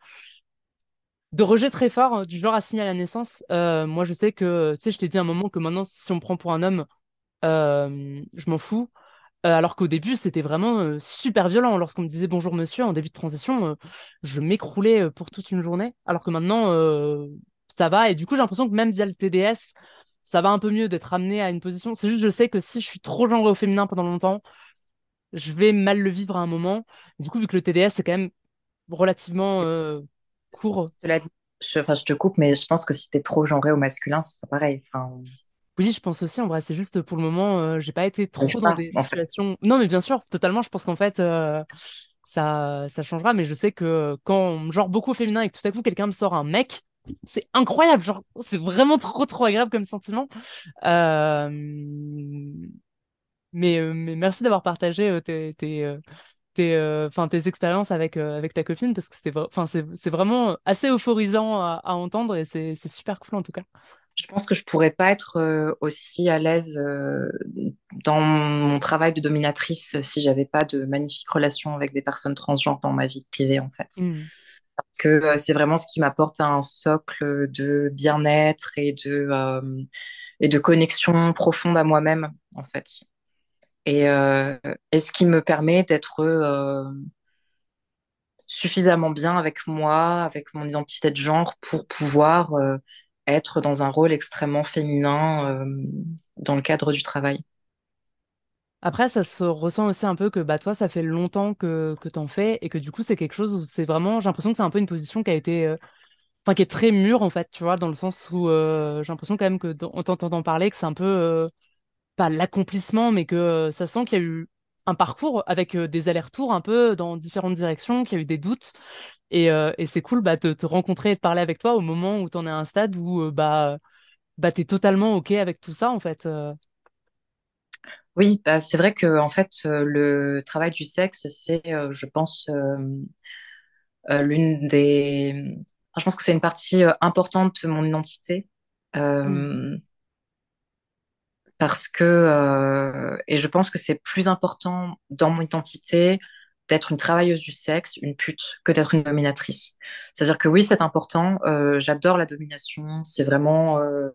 de rejet très fort euh, du genre assigné à la naissance. Euh, moi, je sais que, tu sais, je t'ai dit un moment que maintenant, si on me prend pour un homme, euh, je m'en fous. Euh, alors qu'au début, c'était vraiment euh, super violent. Lorsqu'on me disait bonjour monsieur en début de transition, euh, je m'écroulais euh, pour toute une journée. Alors que maintenant, euh, ça va. Et du coup, j'ai l'impression que même via le TDS, ça va un peu mieux d'être amené à une position. C'est juste, je sais que si je suis trop genrée au féminin pendant longtemps, je vais mal le vivre à un moment. Du coup, vu que le TDS, c'est quand même relativement euh, court Cela dit, je, enfin, je te coupe, mais je pense que si t'es trop genré au masculin, ce sera pareil. Enfin, Oui, je pense aussi, en vrai, c'est juste pour le moment, euh, j'ai pas été trop dans pas, des fait. situations. Non, mais bien sûr, totalement, je pense qu'en fait, euh, ça, ça changera, mais je sais que quand, genre, beaucoup au féminin et que tout à coup, quelqu'un me sort un mec, c'est incroyable, genre, c'est vraiment trop, trop agréable comme sentiment. Euh, mais, euh, mais merci d'avoir partagé euh, tes, tes, euh, tes, expériences avec, avec ta copine parce que c'était, c'est, vraiment assez euphorisant à, à entendre et c'est, super cool en tout cas. Je pense que je pourrais pas être aussi à l'aise dans mon travail de dominatrice si j'avais pas de magnifiques relations avec des personnes transgenres dans ma vie privée, en fait. Hmm. Parce que c'est vraiment ce qui m'apporte un socle de bien-être et de, euh, et de connexion profonde à moi-même, en fait. Et, euh, et ce qui me permet d'être euh, suffisamment bien avec moi, avec mon identité de genre, pour pouvoir euh, être dans un rôle extrêmement féminin euh, dans le cadre du travail. Après, ça se ressent aussi un peu que bah, toi, ça fait longtemps que, que t'en fais et que du coup, c'est quelque chose où c'est vraiment, j'ai l'impression que c'est un peu une position qui a été, enfin, qui est très mûre en fait, tu vois, dans le sens où j'ai l'impression quand même que, en t'entendant parler, que c'est un peu, pas l'accomplissement, mais que euh, ça sent qu'il y a eu un parcours avec euh, des allers-retours un peu dans différentes directions, qu'il y a eu des doutes. Et, euh, et c'est cool bah, de te rencontrer et de parler avec toi au moment où tu en es à un stade où euh, bah, bah, tu es totalement OK avec tout ça, en fait. euh. Oui, bah, c'est vrai que en fait, le travail du sexe, c'est, je pense, l'une des. enfin, je pense que c'est une partie importante de mon identité. Mm. Parce que, euh, et je pense que c'est plus important dans mon identité d'être une travailleuse du sexe, une pute, que d'être une dominatrice. C'est-à-dire que oui, c'est important. euh, j'adore la domination. C'est vraiment, euh,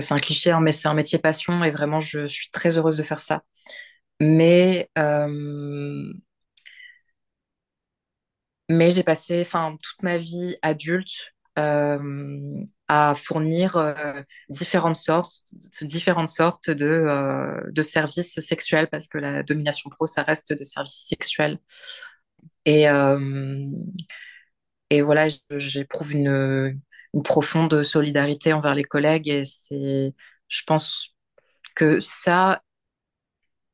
c'est un cliché, hein, mais c'est un métier passion et vraiment, je suis très heureuse de faire ça. Mais, mais j'ai passé, enfin, toute ma vie adulte à fournir euh, différentes sortes, différentes sortes de, euh, de services sexuels parce que la domination pro, ça reste des services sexuels. Et, euh, voilà, j'éprouve une, profonde solidarité envers les collègues et je pense que ça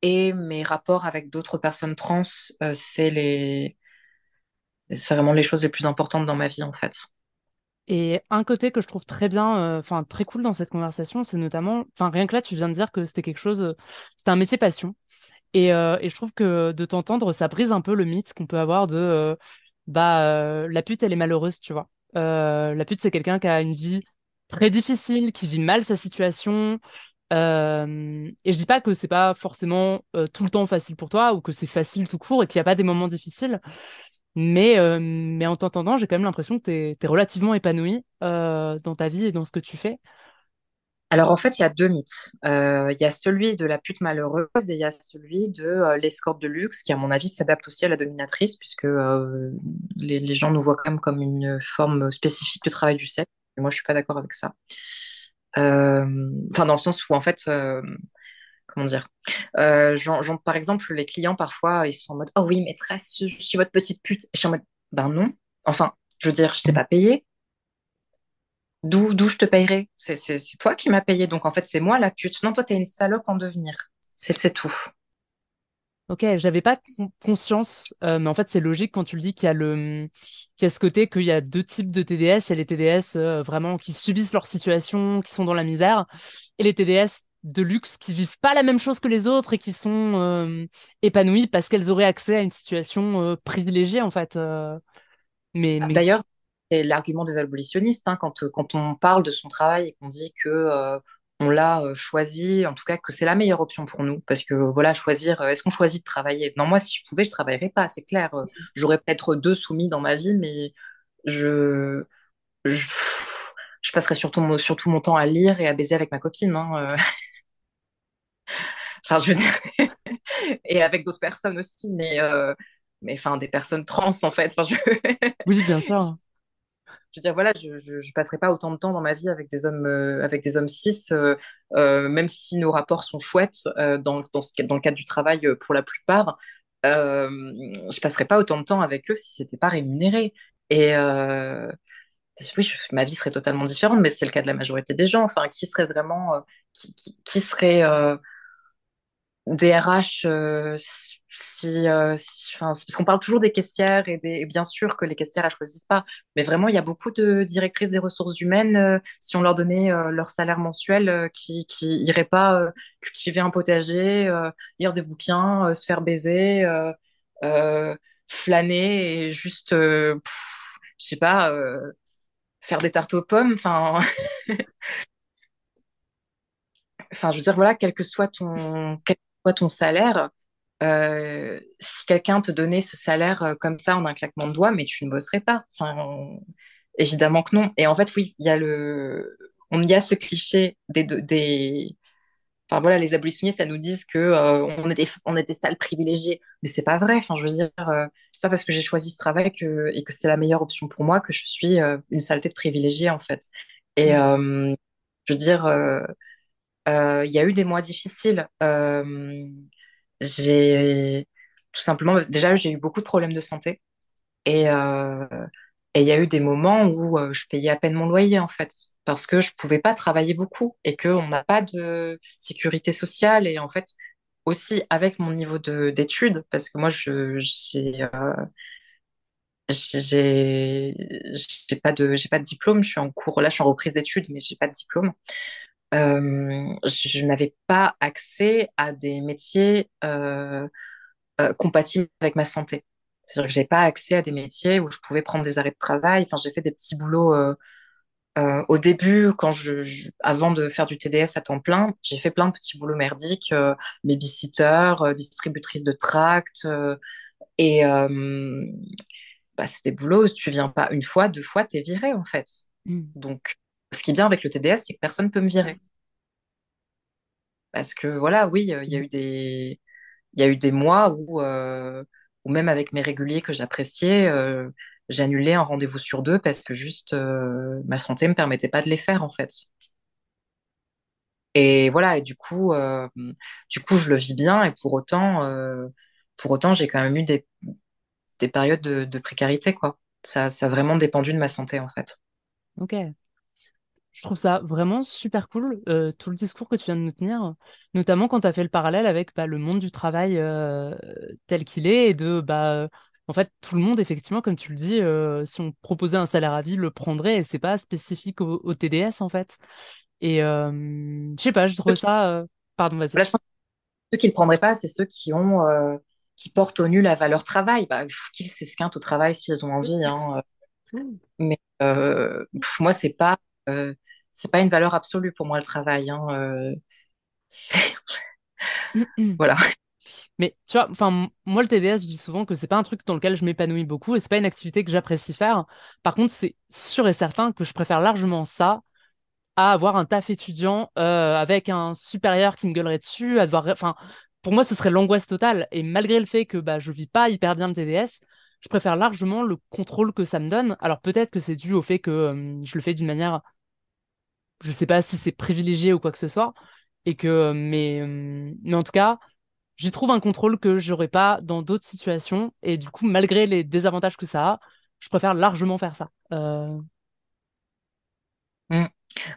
et mes rapports avec d'autres personnes trans, euh, c'est les, c'est vraiment les choses les plus importantes dans ma vie en fait. Et un côté que je trouve très bien, euh, enfin très cool dans cette conversation, c'est notamment, enfin rien que là, tu viens de dire que c'était quelque chose, euh, c'était un métier passion. Et, euh, et je trouve que de t'entendre, ça brise un peu le mythe qu'on peut avoir de, bah, la pute, elle est malheureuse, tu vois. La pute, c'est quelqu'un qui a une vie très difficile, qui vit mal sa situation. Et je dis pas que c'est pas forcément tout le temps facile pour toi ou que c'est facile tout court et qu'il n'y a pas des moments difficiles. Mais, euh, mais en t'entendant, j'ai quand même l'impression que t'es, t'es relativement épanoui euh, dans ta vie et dans ce que tu fais. Alors en fait, il y a deux mythes. Euh, Il y a celui de la pute malheureuse et il y a celui de l'escorte de luxe qui, à mon avis, s'adapte aussi à la dominatrice puisque les, gens nous voient quand même comme une forme spécifique de travail du sexe. Moi, je suis pas d'accord avec ça. Enfin, dans le sens où en fait, comment dire, euh, par exemple, les clients parfois, ils sont en mode, oh oui, maîtresse, je suis votre petite pute. Et je suis en mode, ben non. Enfin, je veux dire, je t'ai pas payé. D'où, je te payerai? C'est, c'est, toi qui m'as payé, donc en fait, c'est moi la pute. Non, toi, t'es une salope en devenir. C'est, tout. Ok, j'avais pas con- conscience, euh, mais en fait c'est logique quand tu le dis qu'il y a le, qu'il y a ce côté qu'il y a deux types de TDS. Il y a les TDS euh, vraiment qui subissent leur situation, qui sont dans la misère, et les TDS de luxe qui vivent pas la même chose que les autres et qui sont euh, épanouies parce qu'elles auraient accès à une situation euh, privilégiée en fait. euh. mais mais D'ailleurs, c'est l'argument des abolitionnistes, hein, quand, quand on parle de son travail et qu'on dit que on l'a choisi, en tout cas que c'est la meilleure option pour nous, parce que voilà, choisir, est-ce qu'on choisit de travailler? Non, moi, si je pouvais, je travaillerais pas, c'est clair. J'aurais peut-être deux soumis dans ma vie, mais je, je, je passerais surtout, mon- surtout mon temps à lire et à baiser avec ma copine. hein. Enfin, je veux dire, et avec d'autres personnes aussi, mais, euh, mais enfin, des personnes trans, en fait. Enfin, je... oui, bien sûr. je veux dire, voilà, je, je, je passerai pas autant de temps dans ma vie avec des hommes, euh, avec des hommes cis, euh, même si nos rapports sont chouettes dans, dans, ce, dans le cadre du travail pour la plupart. Je passerai pas autant de temps avec eux si c'était pas rémunéré. Et oui, je- ma vie serait totalement différente, mais c'est le cas de la majorité des gens. Enfin, qui serait vraiment, qui, qui, qui serait DRH, euh, si, euh, si- parce qu'on parle toujours des caissières et, des, et bien sûr que les caissières elles choisissent pas, mais vraiment il y a beaucoup de directrices des ressources humaines euh, si on leur donnait euh, leur salaire mensuel euh, qui qui iraient pas euh, cultiver un potager, lire des bouquins, se faire baiser, flâner et juste je sais pas faire des tartes aux pommes. Enfin enfin je veux dire voilà quel que soit ton que soit ton salaire euh, si quelqu'un te donnait ce salaire euh, comme ça en un claquement de doigts, mais tu ne bosserais pas. Enfin, on- évidemment que non. Et en fait, oui, il y a le, on y a ce cliché des, des, enfin voilà, les abolitionnistes, ça nous disent que euh, on est des, on est des sales privilégiés, mais c'est pas vrai. Enfin, je veux dire, euh, c'est pas parce que j'ai choisi ce travail que et que c'est la meilleure option pour moi que je suis une saleté de privilégié en fait. Et Mm. euh, je veux dire, il y a eu des mois difficiles. Euh, j'ai tout simplement, déjà, j'ai eu beaucoup de problèmes de santé. Et euh, il y a eu des moments où euh, je payais à peine mon loyer en fait parce que je pouvais pas travailler beaucoup et qu'on n'a pas de sécurité sociale. Et en fait aussi avec mon niveau de d'études parce que moi je j'ai euh, pas de pas de diplôme. Je suis en cours là je suis en reprise d'études mais j'ai pas de diplôme euh, je, je n'avais pas accès à des métiers euh, euh, compatibles avec ma santé. C'est-à-dire que j'ai pas accès à des métiers où je pouvais prendre des arrêts de travail. Enfin, j'ai fait des petits boulots au début, quand je, je- avant de faire du TDS à temps plein, j'ai fait plein de petits boulots merdiques, babysitter, distributrice de tracts, et bah, c'est des boulots où tu viens pas une fois, deux fois, t'es viré en fait. Mm. Donc, ce qui est bien avec le TDS, c'est que personne peut me virer. Parce que voilà, oui, euh, il y a Mm. eu des, il y a eu des mois où, euh, où même avec mes réguliers que j'appréciais, euh, j'annulais un rendez-vous sur deux parce que juste euh, ma santé me permettait pas de les faire en fait. Et voilà, et du coup, du coup, je le vis bien et pour autant, pour autant, j'ai quand même eu des, des périodes de, de précarité quoi. Ça, ça a vraiment dépendu de ma santé en fait. Ok. Je trouve ça vraiment super cool, euh, tout le discours que tu viens de nous tenir, notamment quand tu as fait le parallèle avec bah, le monde du travail euh, tel qu'il est et de, bah, en fait, tout le monde, effectivement, comme tu le dis, euh, si on proposait un salaire à vie, le prendrait et c'est pas spécifique au, au TDS, en fait. Et euh, je sais pas, je qui, ça. euh, Pardon, vas-y. ceux qui le prendraient pas, c'est ceux qui ont, euh, qui portent au nu la valeur travail. Bah, qu'ils s'esquintent au travail s'ils ont envie, hein. Mais euh, pff, moi, c'est pas, euh, c'est pas une valeur absolue pour moi le travail. Hein, euh, c'est- voilà. Mais tu vois, enfin, moi, le TDS, je dis souvent que c'est pas un truc dans lequel je m'épanouis beaucoup et c'est pas une activité que j'apprécie faire. Par contre, c'est sûr et certain que je préfère largement ça à avoir un taf étudiant euh, avec un supérieur qui me gueulerait dessus, à devoir... Enfin, pour moi, ce serait l'angoisse totale. Et malgré le fait que bah, je vis pas hyper bien le TDS, je préfère largement le contrôle que ça me donne. Alors peut-être que c'est dû au fait que euh, je le fais d'une manière, je sais pas si c'est privilégié ou quoi que ce soit, et que, mais, mais en tout cas, j'y trouve un contrôle que j'aurais pas dans d'autres situations. Et du coup, malgré les désavantages que ça a, je préfère largement faire ça. Euh, Mm.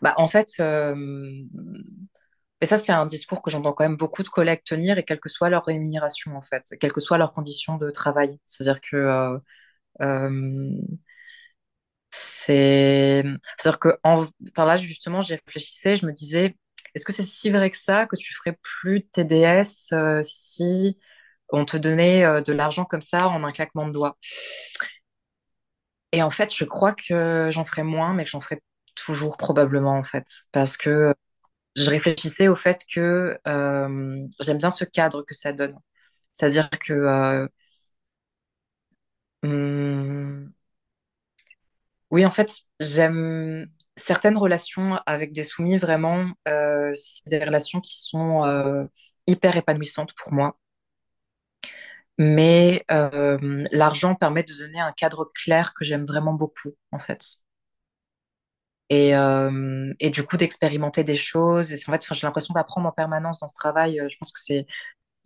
Bah, en fait, euh, ça, c'est un discours que j'entends quand même beaucoup de collègues tenir, et quelle que soit leur rémunération, en fait, quelles que soient leurs conditions de travail. C'est-à-dire que euh, c'est, c'est-à-dire que en, enfin là, justement, j'y réfléchissais, je me disais, est-ce que c'est si vrai que ça que tu ferais plus de TDS euh, si on te donnait euh, de l'argent comme ça en un claquement de doigts? Et en fait, je crois que j'en ferais moins, mais que j'en ferais toujours probablement, en fait, parce que je réfléchissais au fait que euh, j'aime bien ce cadre que ça donne. C'est-à-dire que hum, oui, en fait, j'aime certaines relations avec des soumis, vraiment, euh, c'est des relations qui sont euh, hyper épanouissantes pour moi. Mais euh, l'argent permet de donner un cadre clair que j'aime vraiment beaucoup, en fait. Et, euh, et du coup, d'expérimenter des choses. Et en fait, j'ai l'impression d'apprendre en permanence dans ce travail. Euh, Je pense que c'est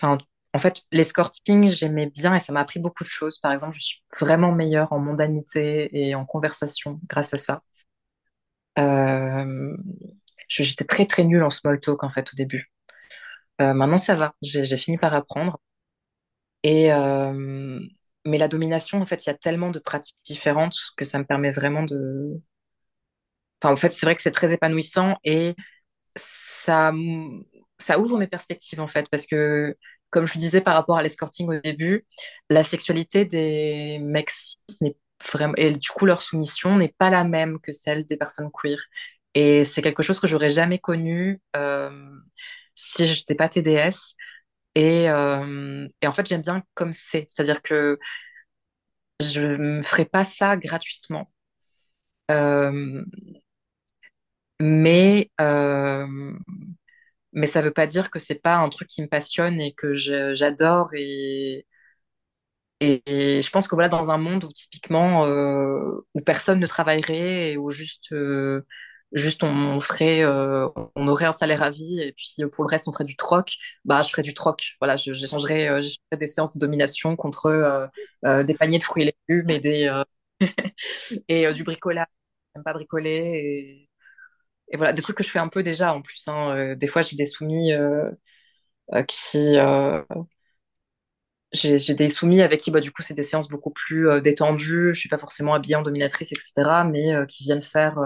Enfin, en fait, l'escorting, j'aimais bien et ça m'a appris beaucoup de choses. Par exemple, je suis vraiment meilleure en mondanité et en conversation grâce à ça. Euh, j'étais très très nulle en small talk en fait au début. Euh, maintenant, ça va. J'ai fini par apprendre. Et, euh, mais la domination, en fait, il y a tellement de pratiques différentes que ça me permet vraiment de... Enfin, en fait, c'est vrai que c'est très épanouissant et ça, ça ouvre mes perspectives, en fait, parce que, comme je le disais par rapport à l'escorting au début, la sexualité des mecs n'est vraiment... Et du coup, leur soumission n'est pas la même que celle des personnes queer. Et c'est quelque chose que j'aurais jamais connu euh, si je n'étais pas TDS. Et, euh, et en fait, j'aime bien comme c'est. C'est-à-dire que je ne ferai pas ça gratuitement. Euh, mais, mais ça veut pas dire que c'est pas un truc qui me passionne et que j'adore. Et, et, je pense que voilà, dans un monde où typiquement euh, où personne ne travaillerait et où juste, euh, juste on ferait, euh, on aurait un salaire à vie et puis pour le reste on ferait du troc, bah je ferais du troc. Voilà, j'échangerais, des séances de domination contre des paniers de fruits et légumes et des et du bricolage. J'aime pas bricoler et voilà des trucs que je fais un peu déjà en plus. hein. Euh, des fois j'ai des soumis euh, euh, qui j'ai des soumis avec qui, bah, du coup, c'est des séances beaucoup plus détendues. Je suis pas forcément habillée en dominatrice, etc., mais qui viennent faire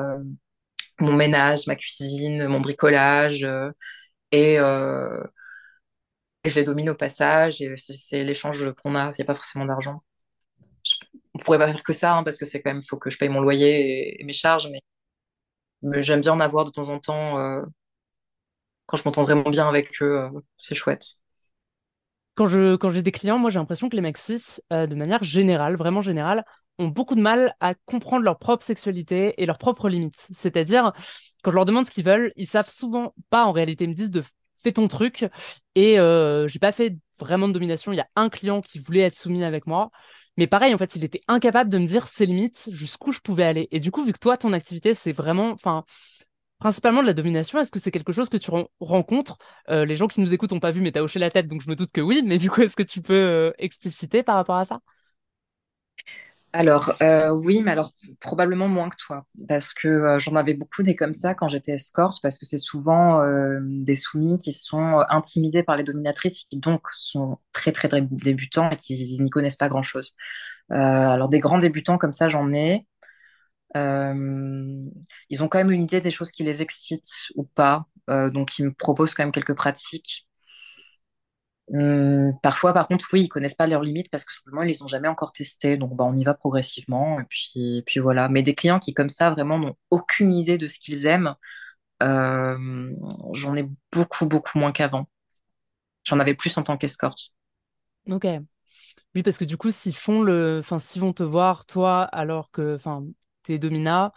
mon ménage, ma cuisine, mon bricolage, et, je les domine au passage. Et c'est l'échange qu'on a. Il n'y a pas forcément d'argent. On pourrait pas faire que ça, hein, parce que c'est quand même, faut que je paye mon loyer et, et mes charges, mais, mais j'aime bien en avoir de temps en temps euh, quand je m'entends vraiment bien avec eux. euh, c'est chouette. Quand je, quand j'ai des clients, moi j'ai l'impression que les mecs cis, euh, de manière générale, vraiment générale, ont beaucoup de mal à comprendre leur propre sexualité et leurs propres limites. C'est-à-dire, quand je leur demande ce qu'ils veulent, ils savent souvent pas en réalité, me disent de fais ton truc. Et euh, j'ai pas fait vraiment de domination. Il y a un client qui voulait être soumis avec moi. Mais pareil, en fait, il était incapable de me dire ses limites, jusqu'où je pouvais aller. Et du coup, vu que toi, ton activité, c'est vraiment, enfin, Principalement de la domination, est-ce que c'est quelque chose que tu ren- rencontres? Euh, les gens qui nous écoutent n'ont pas vu, mais t'as hoché la tête, donc je me doute que oui. Mais du coup, est-ce que tu peux euh, expliciter par rapport à ça? Alors, euh, oui, mais alors probablement moins que toi, parce que euh, j'en avais beaucoup des comme ça quand j'étais escorte, parce que c'est souvent euh, des soumis qui sont intimidés par les dominatrices, qui donc sont très très, très débutants et qui n'y connaissent pas grand-chose. Alors des grands débutants comme ça, j'en ai. Ils ont quand même une idée des choses qui les excitent ou pas, donc ils me proposent quand même quelques pratiques. Hum, parfois, par contre, oui, ils connaissent pas leurs limites parce que simplement ils les ont jamais encore testées. Donc, bah, on y va progressivement. Et puis, puis voilà. Mais des clients qui, comme ça, vraiment n'ont aucune idée de ce qu'ils aiment, euh, j'en ai beaucoup, beaucoup moins qu'avant. J'en avais plus en tant qu'escorte. Ok. Oui, parce que du coup, s'ils font le, enfin, s'ils vont te voir, toi, alors que, enfin, t'es domina,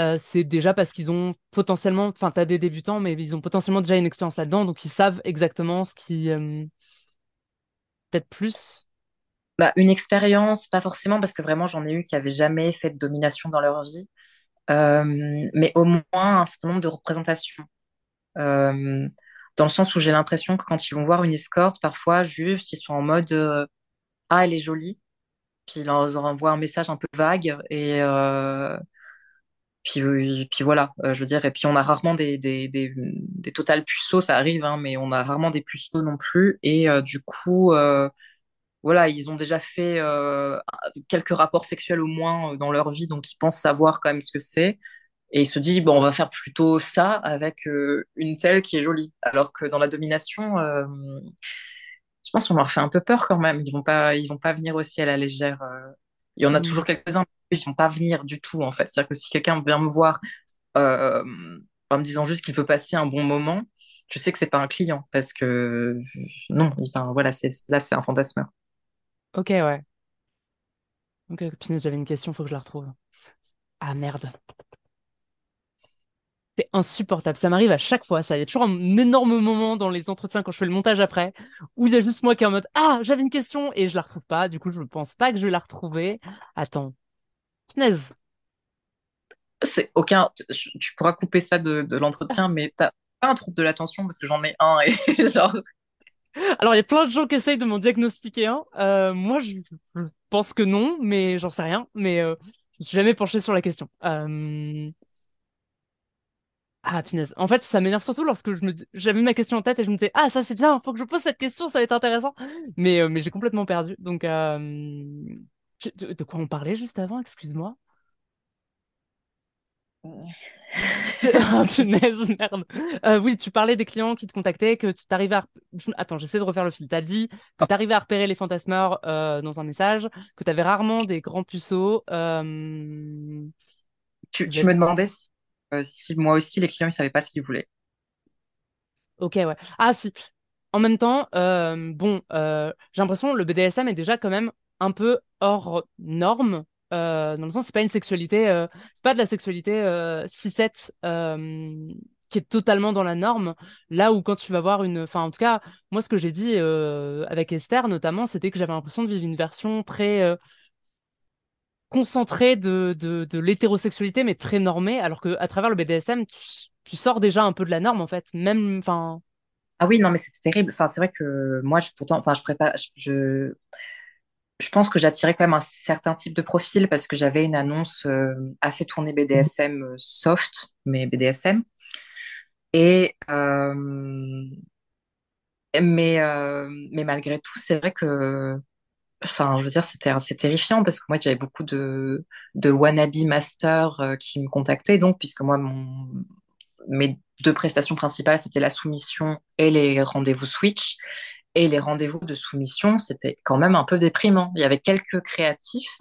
euh, c'est déjà parce qu'ils ont potentiellement, enfin, t'as des débutants, mais ils ont potentiellement déjà une expérience là-dedans, donc ils savent exactement ce qui, euh, peut-être plus? Bah, une expérience, pas forcément, parce que vraiment, j'en ai eu qui avaient jamais fait de domination dans leur vie. Euh, mais au moins un certain nombre de représentations. Euh, dans le sens où j'ai l'impression que quand ils vont voir une escorte, parfois, juste, ils sont en mode euh, Ah, elle est jolie. Puis ils leur envoie un message un peu vague. Et puis, euh, puis voilà, euh, je veux dire. Et puis on a rarement des, des, des, des totales puceaux, ça arrive, hein, mais on a rarement des puceaux non plus. Et euh, du coup, voilà, ils ont déjà fait quelques rapports sexuels au moins dans leur vie, donc ils pensent savoir quand même ce que c'est. Et ils se disent, bon, on va faire plutôt ça avec une telle qui est jolie. Alors que dans la domination, je pense qu'on leur fait un peu peur quand même. Ils vont ils vont pas venir aussi à la légère. Il y en a Mm. toujours quelques-uns, mais ils vont pas venir du tout, en fait. C'est-à-dire que si quelqu'un vient me voir euh, en me disant juste qu'il veut passer un bon moment, je sais que c'est pas un client parce que non, enfin voilà, c'est là c'est un fantasme. Ok, ouais. Ok, j'avais une question, faut que je la retrouve. Ah merde. C'est insupportable. Ça m'arrive à chaque fois. Ça, il y a toujours un énorme moment dans les entretiens quand je fais le montage après, où il y a juste moi qui est en mode Ah, j'avais une question et je la retrouve pas. Du coup, je ne pense pas que je vais la retrouver. Attends. Punaise. C'est aucun. Tu pourras couper ça de, de l'entretien, mais t'as pas un trouble de l'attention parce que j'en ai un et genre Alors, il y a plein de gens qui essayent de m'en diagnostiquer un. Euh, moi, je, je pense que non, mais j'en sais rien. Mais euh, je me suis jamais penché sur la question. Euh, Ah, punaise. En fait, ça m'énerve surtout lorsque je me... j'avais ma question en tête et je me disais, ah, ça c'est bien, faut que je pose cette question, ça va être intéressant. Mais, euh, mais j'ai complètement perdu. Donc, euh, de, de quoi on parlait juste avant, excuse-moi? Ah, punaise, merde. Euh, oui, tu parlais des clients qui te contactaient, que tu t'arrivais à... Attends, j'essaie de refaire le fil. T'as dit que t'arrivais à repérer les fantasmeurs dans un message, que t'avais rarement des grands puceaux. Tu, tu me demandais si, si moi aussi les clients ils savaient pas ce qu'ils voulaient. Ok, ouais. Ah, si. En même temps, euh, bon, euh, j'ai l'impression le BDSM est déjà quand même un peu hors norme, euh, dans le sens c'est pas une sexualité, euh, c'est pas de la sexualité euh, 6-7 euh, qui est totalement dans la norme. Là où quand tu vas voir une, enfin en tout cas, moi ce que j'ai dit euh, avec Esther notamment, c'était que j'avais l'impression de vivre une version très concentrée de, de, de l'hétérosexualité, mais très normée, alors que à travers le BDSM, tu, tu sors déjà un peu de la norme en fait, même, enfin. Ah oui, non, mais c'était terrible. Enfin, c'est vrai que moi, je, pourtant, enfin, je prépare, je, je, je pense que j'attirais quand même un certain type de profil parce que j'avais une annonce euh, assez tournée BDSM euh, soft, mais BDSM. Et, euh, mais, mais malgré tout, c'est vrai que, enfin, je veux dire, c'était assez terrifiant parce que moi, j'avais beaucoup de, de wannabe masters euh, qui me contactaient. Donc, puisque moi, mes deux prestations principales, c'était la soumission et les rendez-vous switch. Et les rendez-vous de soumission, c'était quand même un peu déprimant. Il y avait quelques créatifs,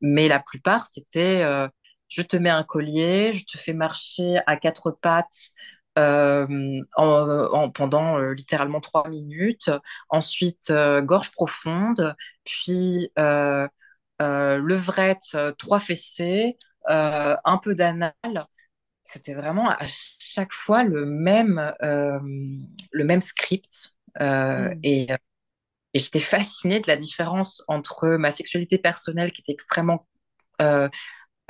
mais la plupart, c'était euh, je te mets un collier, je te fais marcher à quatre pattes euh, en, en- pendant euh, littéralement trois minutes. Ensuite, gorge profonde, puis levrette, trois fessées, un peu d'anal c'était vraiment à chaque fois le même, le même script. Hmm. et, et j'étais fascinée de la différence entre ma sexualité personnelle qui était extrêmement euh,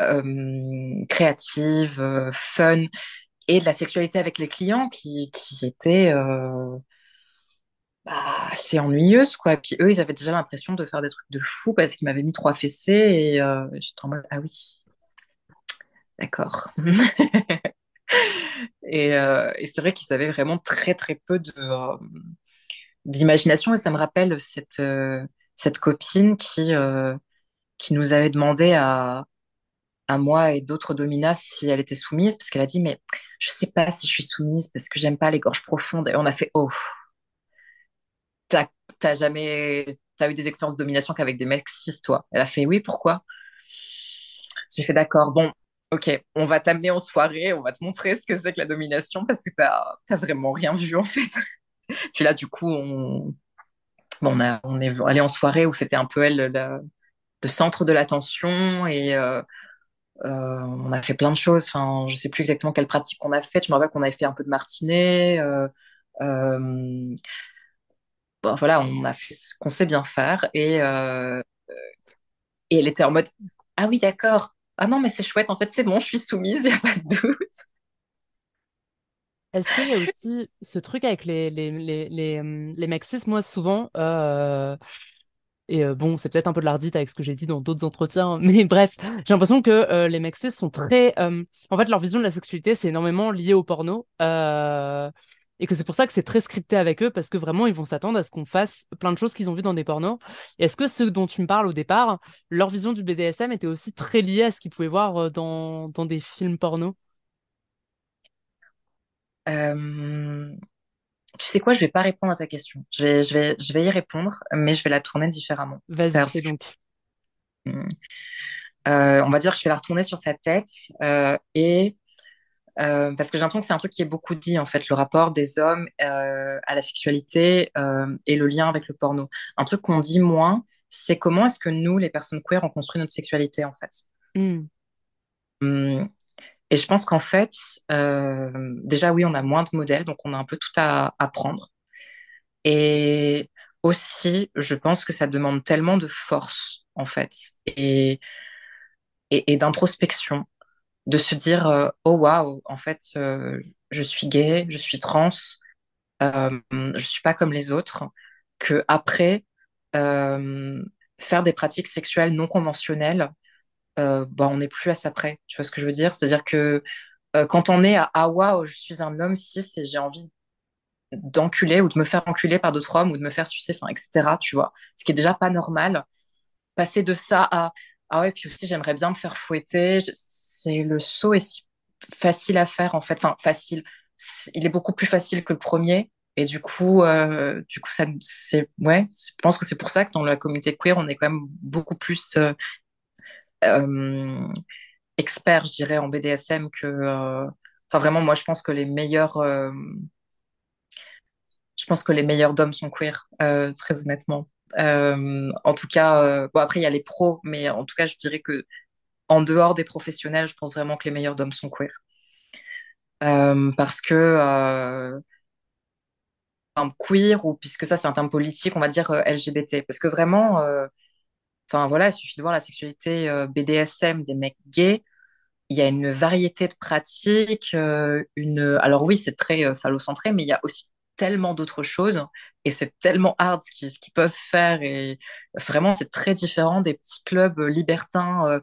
euh, créative, euh, fun, et de la sexualité avec les clients qui, qui était euh, bah, assez ennuyeuse, quoi. Puis eux, ils avaient déjà l'impression de faire des trucs de fou parce qu'ils m'avaient mis trois fessées et euh, j'étais en mode, ah oui, d'accord. Et, euh, et c'est vrai qu'ils avaient vraiment très très peu de, d'imagination et ça me rappelle cette, cette copine qui, qui nous avait demandé à, à moi et d'autres dominas si elle était soumise parce qu'elle a dit mais je sais pas si je suis soumise parce que j'aime pas les gorges profondes. Et on a fait oh. T'as, t'as jamais t'as eu des expériences de domination qu'avec des mecs cis toi? Elle a fait oui pourquoi? J'ai fait d'accord bon ok on va t'amener en soirée on va te montrer ce que c'est que la domination parce que t'as, t'as vraiment rien vu en fait. Puis là du coup on Bon, on, a, on est allé en soirée où c'était un peu elle le, centre de l'attention et euh, on a fait plein de choses. Enfin, je sais plus exactement quelle pratique on a faite. Je me rappelle qu'on avait fait un peu de martinet. Euh, euh, bon, voilà, on a fait ce qu'on sait bien faire et, euh, et elle était en mode Ah oui, d'accord. Ah non, mais c'est chouette. En fait, c'est bon, je suis soumise, il n'y a pas de doute. Est-ce qu'il y a aussi ce truc avec les, les, les, les, cis, moi souvent, euh, et euh, bon, c'est peut-être un peu de l'ardite avec ce que j'ai dit dans d'autres entretiens, mais bref, j'ai l'impression que euh, les mecs sont très... euh, en fait, leur vision de la sexualité, c'est énormément lié au porno, et que c'est pour ça que c'est très scripté avec eux, parce que vraiment, ils vont s'attendre à ce qu'on fasse plein de choses qu'ils ont vues dans des pornos. Est-ce que ceux dont tu me parles au départ, leur vision du BDSM était aussi très liée à ce qu'ils pouvaient voir dans, dans des films porno? Tu sais quoi, je vais pas répondre à ta question. Je vais, je vais, je vais y répondre, mais je vais la tourner différemment. Vas-y, que, donc. euh, on va dire que je vais la retourner sur sa tête euh, et Euh, parce que j'ai l'impression que c'est un truc qui est beaucoup dit, en fait, le rapport des hommes à la sexualité et le lien avec le porno. Un truc qu'on dit moins, c'est comment est-ce que nous, les personnes queer, on construit notre sexualité, en fait. Hmm. Et je pense qu'en fait, euh, déjà, oui, on a moins de modèles, donc on a un peu tout à apprendre. Et aussi, je pense que ça demande tellement de force, en fait, et, d'introspection de se dire euh, oh waouh en fait euh, je suis gay je suis trans je suis pas comme les autres que après faire des pratiques sexuelles non conventionnelles bah on n'est plus à ça près tu vois ce que je veux dire? C'est-à-dire que Euh, quand on est à ah waouh, je suis un homme cis et j'ai envie d'enculer ou de me faire enculer par d'autres hommes ou de me faire sucer, enfin, etc. Tu vois, ce qui est déjà pas normal. Passer de ça à ah ouais, puis aussi j'aimerais bien me faire fouetter, le saut est si facile à faire en fait, enfin facile. Il est beaucoup plus facile que le premier. Et du coup, euh, du coup, ça, ouais, je pense que c'est pour ça que dans la communauté queer, on est quand même beaucoup plus euh, euh, expert, je dirais, en BDSM que, euh, enfin vraiment, moi, je pense que les meilleurs, euh, je pense que les meilleurs DOM sont queer, euh, très honnêtement. Euh, en tout cas, euh, bon après il y a les pros, mais en tout cas, je dirais que en dehors des professionnels, je pense vraiment que les meilleurs DOM sont queer. Euh, parce que euh, queer ou puisque ça c'est un terme politique, on va dire euh, LGBT, parce que vraiment, euh, enfin voilà, il suffit de voir la sexualité euh, BDSM des mecs gays. Il y a une variété de pratiques, euh, une... alors oui, c'est très euh, phallocentré, mais il y a aussi tellement d'autres choses et c'est tellement hard ce qu'ils peuvent faire et vraiment c'est très différent des petits clubs libertins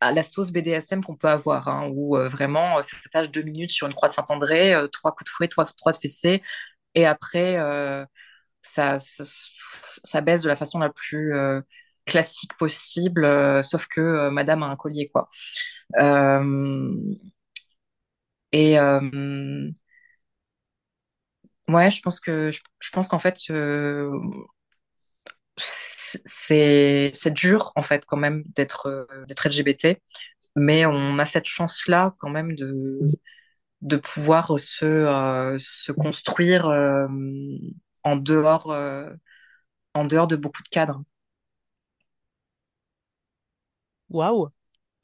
à la sauce BDSM qu'on peut avoir, hein, où vraiment ça s'attache deux minutes sur une croix de Saint-André, trois coups de fouet, trois, trois de fessée et après ça, baisse de la façon la plus classique possible, euh, sauf que euh, Madame a un collier quoi. Euh, et ouais, je pense que je, pense qu'en fait c'est dur en fait quand même d'être d'être LGBT, mais on a cette chance-là quand même de pouvoir se construire en dehors de beaucoup de cadres. Waouh.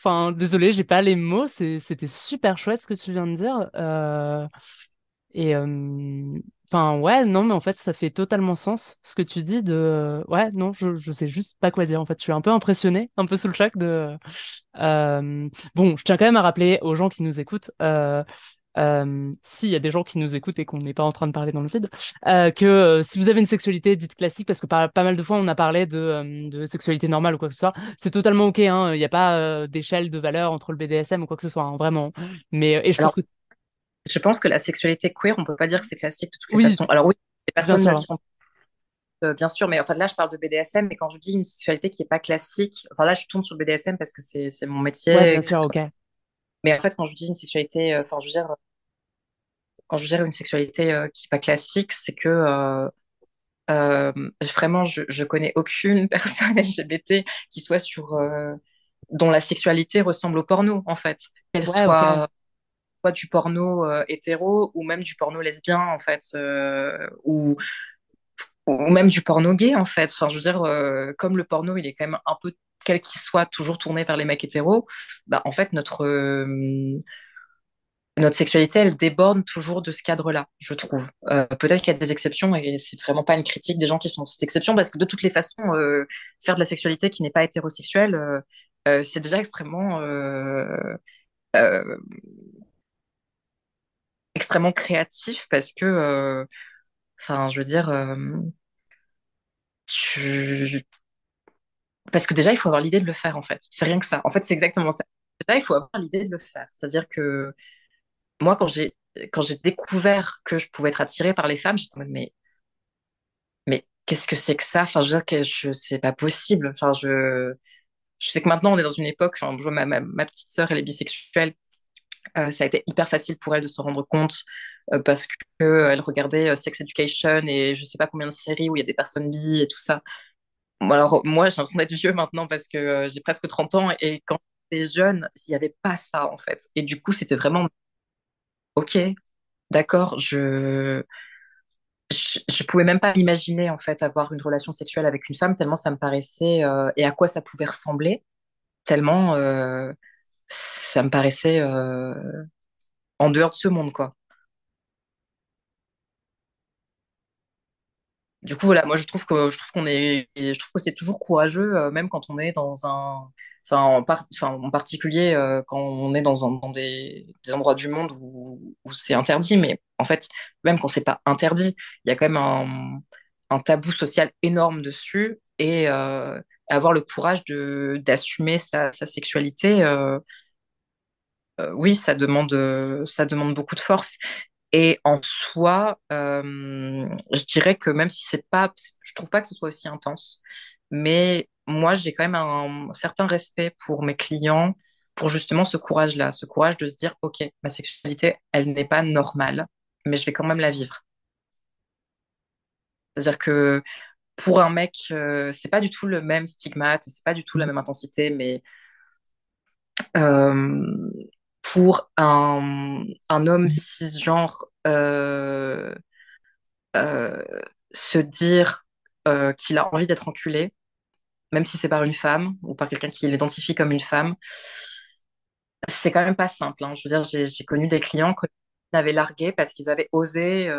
Enfin, désolé, j'ai pas les mots. C'était super chouette ce que tu viens de dire. Euh, et euh, enfin, ouais, non, mais en fait, ça fait totalement sens ce que tu dis. De, ouais, non, je, je sais juste pas quoi dire. En fait, je suis un peu impressionné, un peu sous le choc de. Euh, bon, je tiens quand même à rappeler aux gens qui nous écoutent. Euh, s'il y a des gens qui nous écoutent et qu'on n'est pas en train de parler dans le vide, euh, que euh, si vous avez une sexualité dite classique, parce que par, pas mal de fois on a parlé de, euh, de sexualité normale ou quoi que ce soit, c'est totalement ok, hein, il n'y a pas d'échelle de valeur entre le BDSM ou quoi que ce soit, hein, vraiment. Mais et je pense que je pense que la sexualité queer, on peut pas dire que c'est classique de toutes les oui, façons. Alors oui, les bien personnes qui sont bien sûr, mais en fait là je parle de BDSM, mais quand je dis une sexualité qui est pas classique, enfin là je tourne sur le BDSM parce que c'est mon Ouais, bien métier, que ce sûr, soit. Mais en fait quand je dis une sexualité, euh, enfin je veux dire quand je gère une sexualité euh, qui est pas classique, c'est que euh, vraiment, je, je connais aucune personne LGBT qui soit sur dont la sexualité ressemble au porno, en fait. Qu'elle Ouais, soit, soit du porno euh, hétéro ou même du porno lesbien, en fait, euh, ou, ou même du porno gay, en fait. Enfin, je veux dire, euh, comme le porno, il est quand même un peu, quel qu'il soit, toujours tourné vers les mecs hétéros, bah, en fait, notre, euh, notre sexualité, elle déborde toujours de ce cadre-là, je trouve. Euh, peut-être qu'il y a des exceptions et c'est vraiment pas une critique des gens qui sont cette exception parce que de toutes les façons, euh, faire de la sexualité qui n'est pas hétérosexuelle, c'est déjà extrêmement, extrêmement créatif parce que, enfin, je veux dire, tu... parce que déjà, il faut avoir l'idée de le faire en fait. C'est rien que ça. En fait, c'est exactement ça. Déjà, il faut avoir l'idée de le faire. C'est-à-dire que moi, quand j'ai découvert que je pouvais être attirée par les femmes, j'étais en mode, mais mais qu'est-ce que c'est que ça? Enfin, je veux dire je, c'est pas possible. Enfin, je, je sais que maintenant on est dans une époque, enfin, ma, ma, ma petite sœur, elle est bisexuelle. Euh, ça a été hyper facile pour elle de se rendre compte euh, parce que euh, regardait euh, Sex Education et je sais pas combien de séries où il y a des personnes bi et tout ça. Alors, moi, j'ai l'impression d'être vieux maintenant parce que euh, j'ai presque 30 ans et quand j'étais jeune, il n'y avait pas ça en fait. Et du coup, c'était vraiment, ok, d'accord, je, je, pouvais même pas imaginer en fait avoir une relation sexuelle avec une femme tellement ça me paraissait euh, et à quoi ça pouvait ressembler tellement euh, ça me paraissait en dehors de ce monde quoi. Du coup voilà, moi je trouve que je trouve qu'on est je trouve que c'est toujours courageux euh, même quand on est dans un enfin en, particulier euh, quand on est dans un dans des, endroits du monde où, c'est interdit mais en fait même quand c'est pas interdit, il y a quand même un tabou social énorme dessus et euh, avoir le courage de d'assumer sa, sa sexualité, oui, ça demande, ça demande beaucoup de force. Et en soi, euh, je dirais que même si c'est pas, je trouve pas que ce soit aussi intense, mais moi, j'ai quand même un, certain respect pour mes clients, pour justement ce courage-là, ce courage de se dire, OK, ma sexualité, elle n'est pas normale, mais je vais quand même la vivre. C'est-à-dire que pour un mec, euh, c'est pas du tout le même stigmate, c'est pas du tout la même intensité, mais euh, pour un, un homme cisgenre, euh, euh, se dire euh, qu'il a envie d'être enculé, même si c'est par une femme ou par quelqu'un qui l'identifie comme une femme, c'est quand même pas simple. hein. Je veux dire, j'ai connu des clients qui avaient largué parce qu'ils avaient osé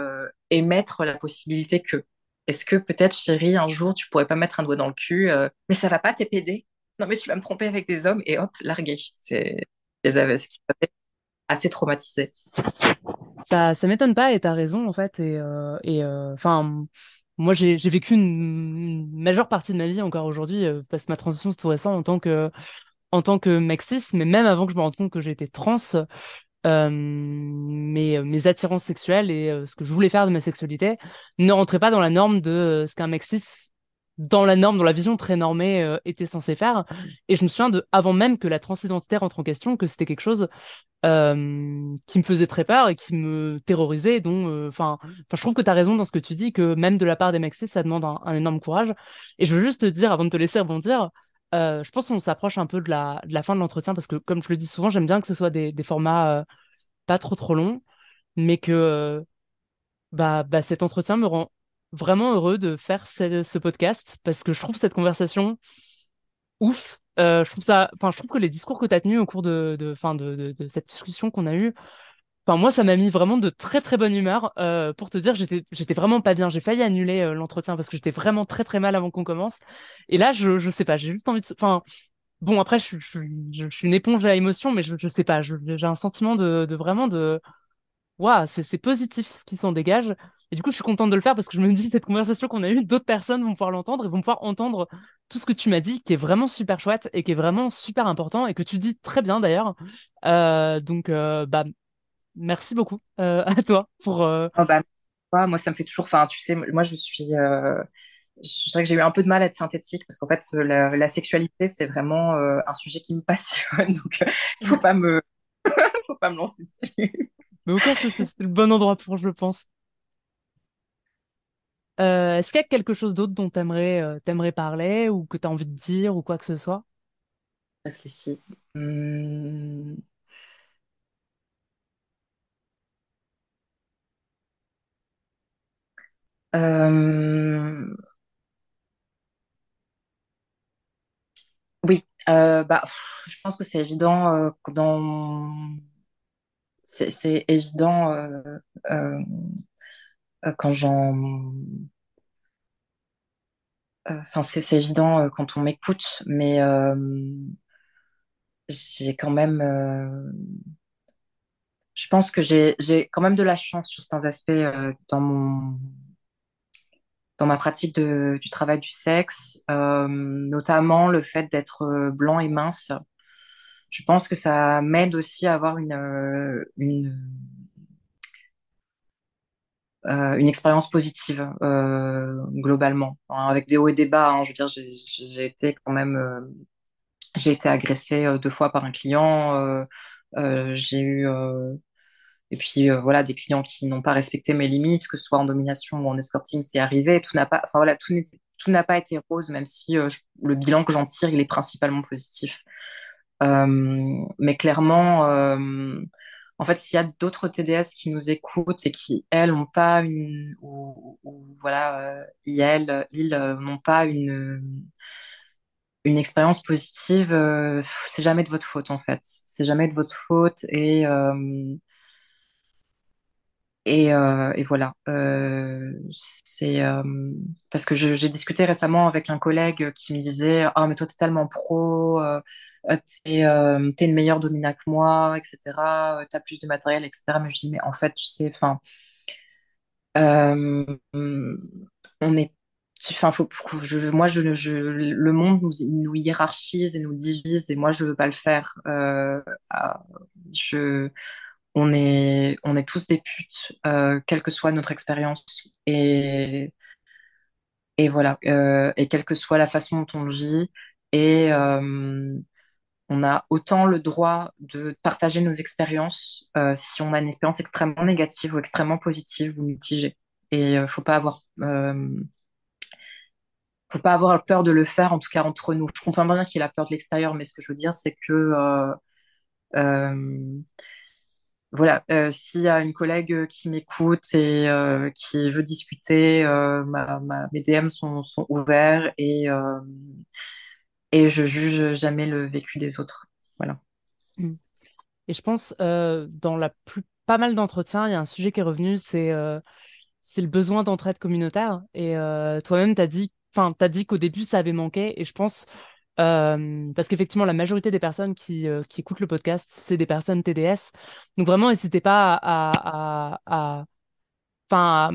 émettre la possibilité que, est-ce que peut-être, chérie, un jour, tu pourrais pas mettre un doigt dans le cul, mais ça va pas, t'es pédé. Non, mais tu vas me tromper avec des hommes et hop, largué. C'est, les m'avait assez traumatisé. Ça, ça m'étonne pas et t'as raison en fait. Et, euh, et euh, moi j'ai vécu une, majeure partie de ma vie encore aujourd'hui euh, parce que ma transition c'est tout récent en tant que en tant que mec cis, mais même avant que je me rende compte que j'étais trans, euh, mes mes attirances sexuelles et ce que je voulais faire de ma sexualité ne rentraient pas dans la norme de ce qu'un mec cis dans la norme, dans la vision très normée, euh, était censé faire. Et je me souviens de, avant même que la transidentité rentre en question, que c'était quelque chose euh, qui me faisait très peur et qui me terrorisait. dont, euh, enfin, enfin, je trouve que tu as raison dans ce que tu dis, que même de la part des Maxis, ça demande un, énorme courage. Et je veux juste te dire, avant de te laisser rebondir, euh, je pense qu'on s'approche un peu de la, de la fin de l'entretien parce que, comme je le dis souvent, j'aime bien que ce soit des, des formats euh, pas trop trop longs, mais que euh, bah, bah, cet entretien me rend vraiment heureux de faire ce, podcast parce que je trouve cette conversation ouf. Euh, je trouve ça, enfin, je trouve que les discours que tu as tenus au cours de, de, de, de, de cette discussion qu'on a eue, enfin, moi, ça m'a mis vraiment de très très bonne humeur. Euh, pour te dire, j'étais, j'étais vraiment pas bien. J'ai failli annuler euh, l'entretien parce que j'étais vraiment très très mal avant qu'on commence. Et là, je, je sais pas, j'ai juste envie de, enfin, bon, après, je, je, je, je suis une éponge à émotion, mais je, je sais pas, j'ai un sentiment de, de vraiment de Waouh, c'est c'est positif ce qui s'en dégage. Et du coup, je suis contente de le faire parce que je me dis, cette conversation qu'on a eue, d'autres personnes vont pouvoir l'entendre et vont pouvoir entendre tout ce que tu m'as dit, qui est vraiment super chouette et qui est vraiment super important et que tu dis très bien d'ailleurs. Euh, donc, euh, bah, merci beaucoup euh, à toi pour. Oh, bah, moi, ça me fait toujours, enfin, tu sais, moi, je suis, je dirais que j'ai eu un peu de mal à être synthétique parce qu'en fait, la, la sexualité, c'est vraiment un sujet qui me passionne, donc il faut pas me, faut pas me lancer dessus. Mais au cas, c'est le bon endroit pour, je pense. Euh, est-ce qu'il y a quelque chose d'autre dont t'aimerais euh, t'aimerais parler ou que t'as envie de dire ou quoi que ce soit? Réfléchis. Hum, euh, oui, euh, bah, pff, je pense que c'est évident euh, que dans, c'est c'est évident euh, euh, euh, quand j'en, euh, enfin, c'est évident euh, quand on m'écoute, mais euh, j'ai quand même, euh, je pense que j'ai quand même de la chance sur certains aspects euh, dans mon dans ma pratique de, du travail du sexe, euh, notamment le fait d'être euh, blanc et mince. Je pense que ça m'aide aussi à avoir une euh, une euh, une expérience positive euh, globalement, Enfin, avec des hauts et des bas. hein. Je veux dire, j'ai été quand même euh, j'ai été agressée euh, deux fois par un client. euh, euh, j'ai eu Et puis voilà, des clients qui n'ont pas respecté mes limites, que ce soit en domination ou en escorting, c'est arrivé. Tout n'a pas, enfin voilà, tout tout n'a pas été rose, même si je- le bilan que j'en tire, il est principalement positif. Mais clairement, en fait, s'il y a d'autres TDS qui nous écoutent et qui, elles, n'ont pas une, ou, voilà, ils n'ont pas une, une expérience positive, euh, c'est jamais de votre faute, en fait. C'est jamais de votre faute et, euh, euh, et voilà, euh, c'est parce que j'ai discuté récemment avec un collègue qui me disait, ah mais toi t'es tellement pro, euh, t'es une meilleure domina que moi, etc. euh, T'as plus de matériel, etc. Mais je dis mais en fait tu sais, enfin, euh, on est enfin, faut, je, moi, je, le monde nous, hiérarchise et nous divise, et moi, je veux pas le faire. Euh, on est, on est tous des putes, euh, quelle que soit notre expérience, et, et voilà, euh, et quelle que soit la façon dont on vit, et euh, on a autant le droit de partager nos expériences euh, si on a une expérience extrêmement négative ou extrêmement positive ou mitigée. Et euh, faut pas avoir euh, faut pas avoir peur de le faire, en tout cas entre nous. Je comprends bien qu'il a peur de l'extérieur, mais ce que je veux dire, c'est que euh, voilà, s'il y a une collègue qui m'écoute et qui veut discuter, mes DM sont, sont ouverts et, et je juge jamais le vécu des autres. Voilà. Mm. Et je pense, euh, dans la plus, pas mal d'entretiens, il y a un sujet qui est revenu, c'est euh, le besoin d'entraide communautaire. Et euh, toi-même, tu as dit, t'as dit qu'au début, ça avait manqué. Et je pense, parce qu'effectivement, la majorité des personnes qui, qui écoutent le podcast, c'est des personnes TDS. Donc vraiment, n'hésitez pas à, à, à, à,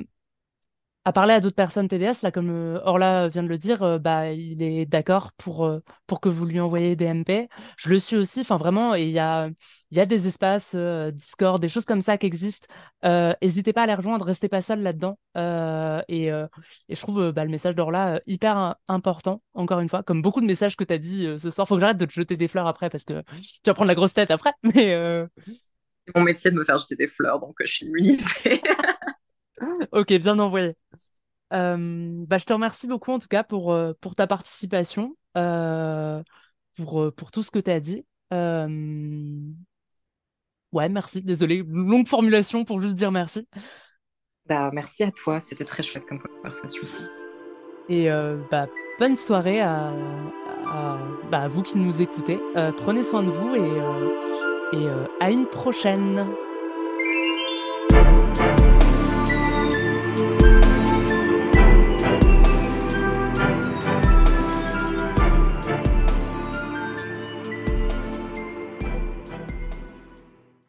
à parler à d'autres personnes TDS, là, comme euh, Orla vient de le dire, euh, bah, il est d'accord pour, euh, pour que vous lui envoyez des MP. Je le suis aussi, enfin vraiment, il y a, y a des espaces Discord, des choses comme ça qui existent. N'hésitez pas à les rejoindre, restez pas seul là-dedans. et, et je trouve bah, le message d'Orla hyper important, encore une fois, comme beaucoup de messages que tu as dit ce soir. Faut que j'arrête de te jeter des fleurs après parce que tu vas prendre la grosse tête après. Mais C'est mon métier de me faire jeter des fleurs, donc je suis immunisée. ok, bien envoyé. Euh, bah, je te remercie beaucoup en tout cas pour, euh, pour ta participation, euh, pour, pour tout ce que tu as dit. Euh, Ouais, merci. Désolé, longue formulation pour juste dire merci. Bah, merci à toi, c'était très chouette comme conversation. Et bah, bonne soirée à, à, bah, à vous qui nous écoutez. prenez soin de vous et, et à une prochaine.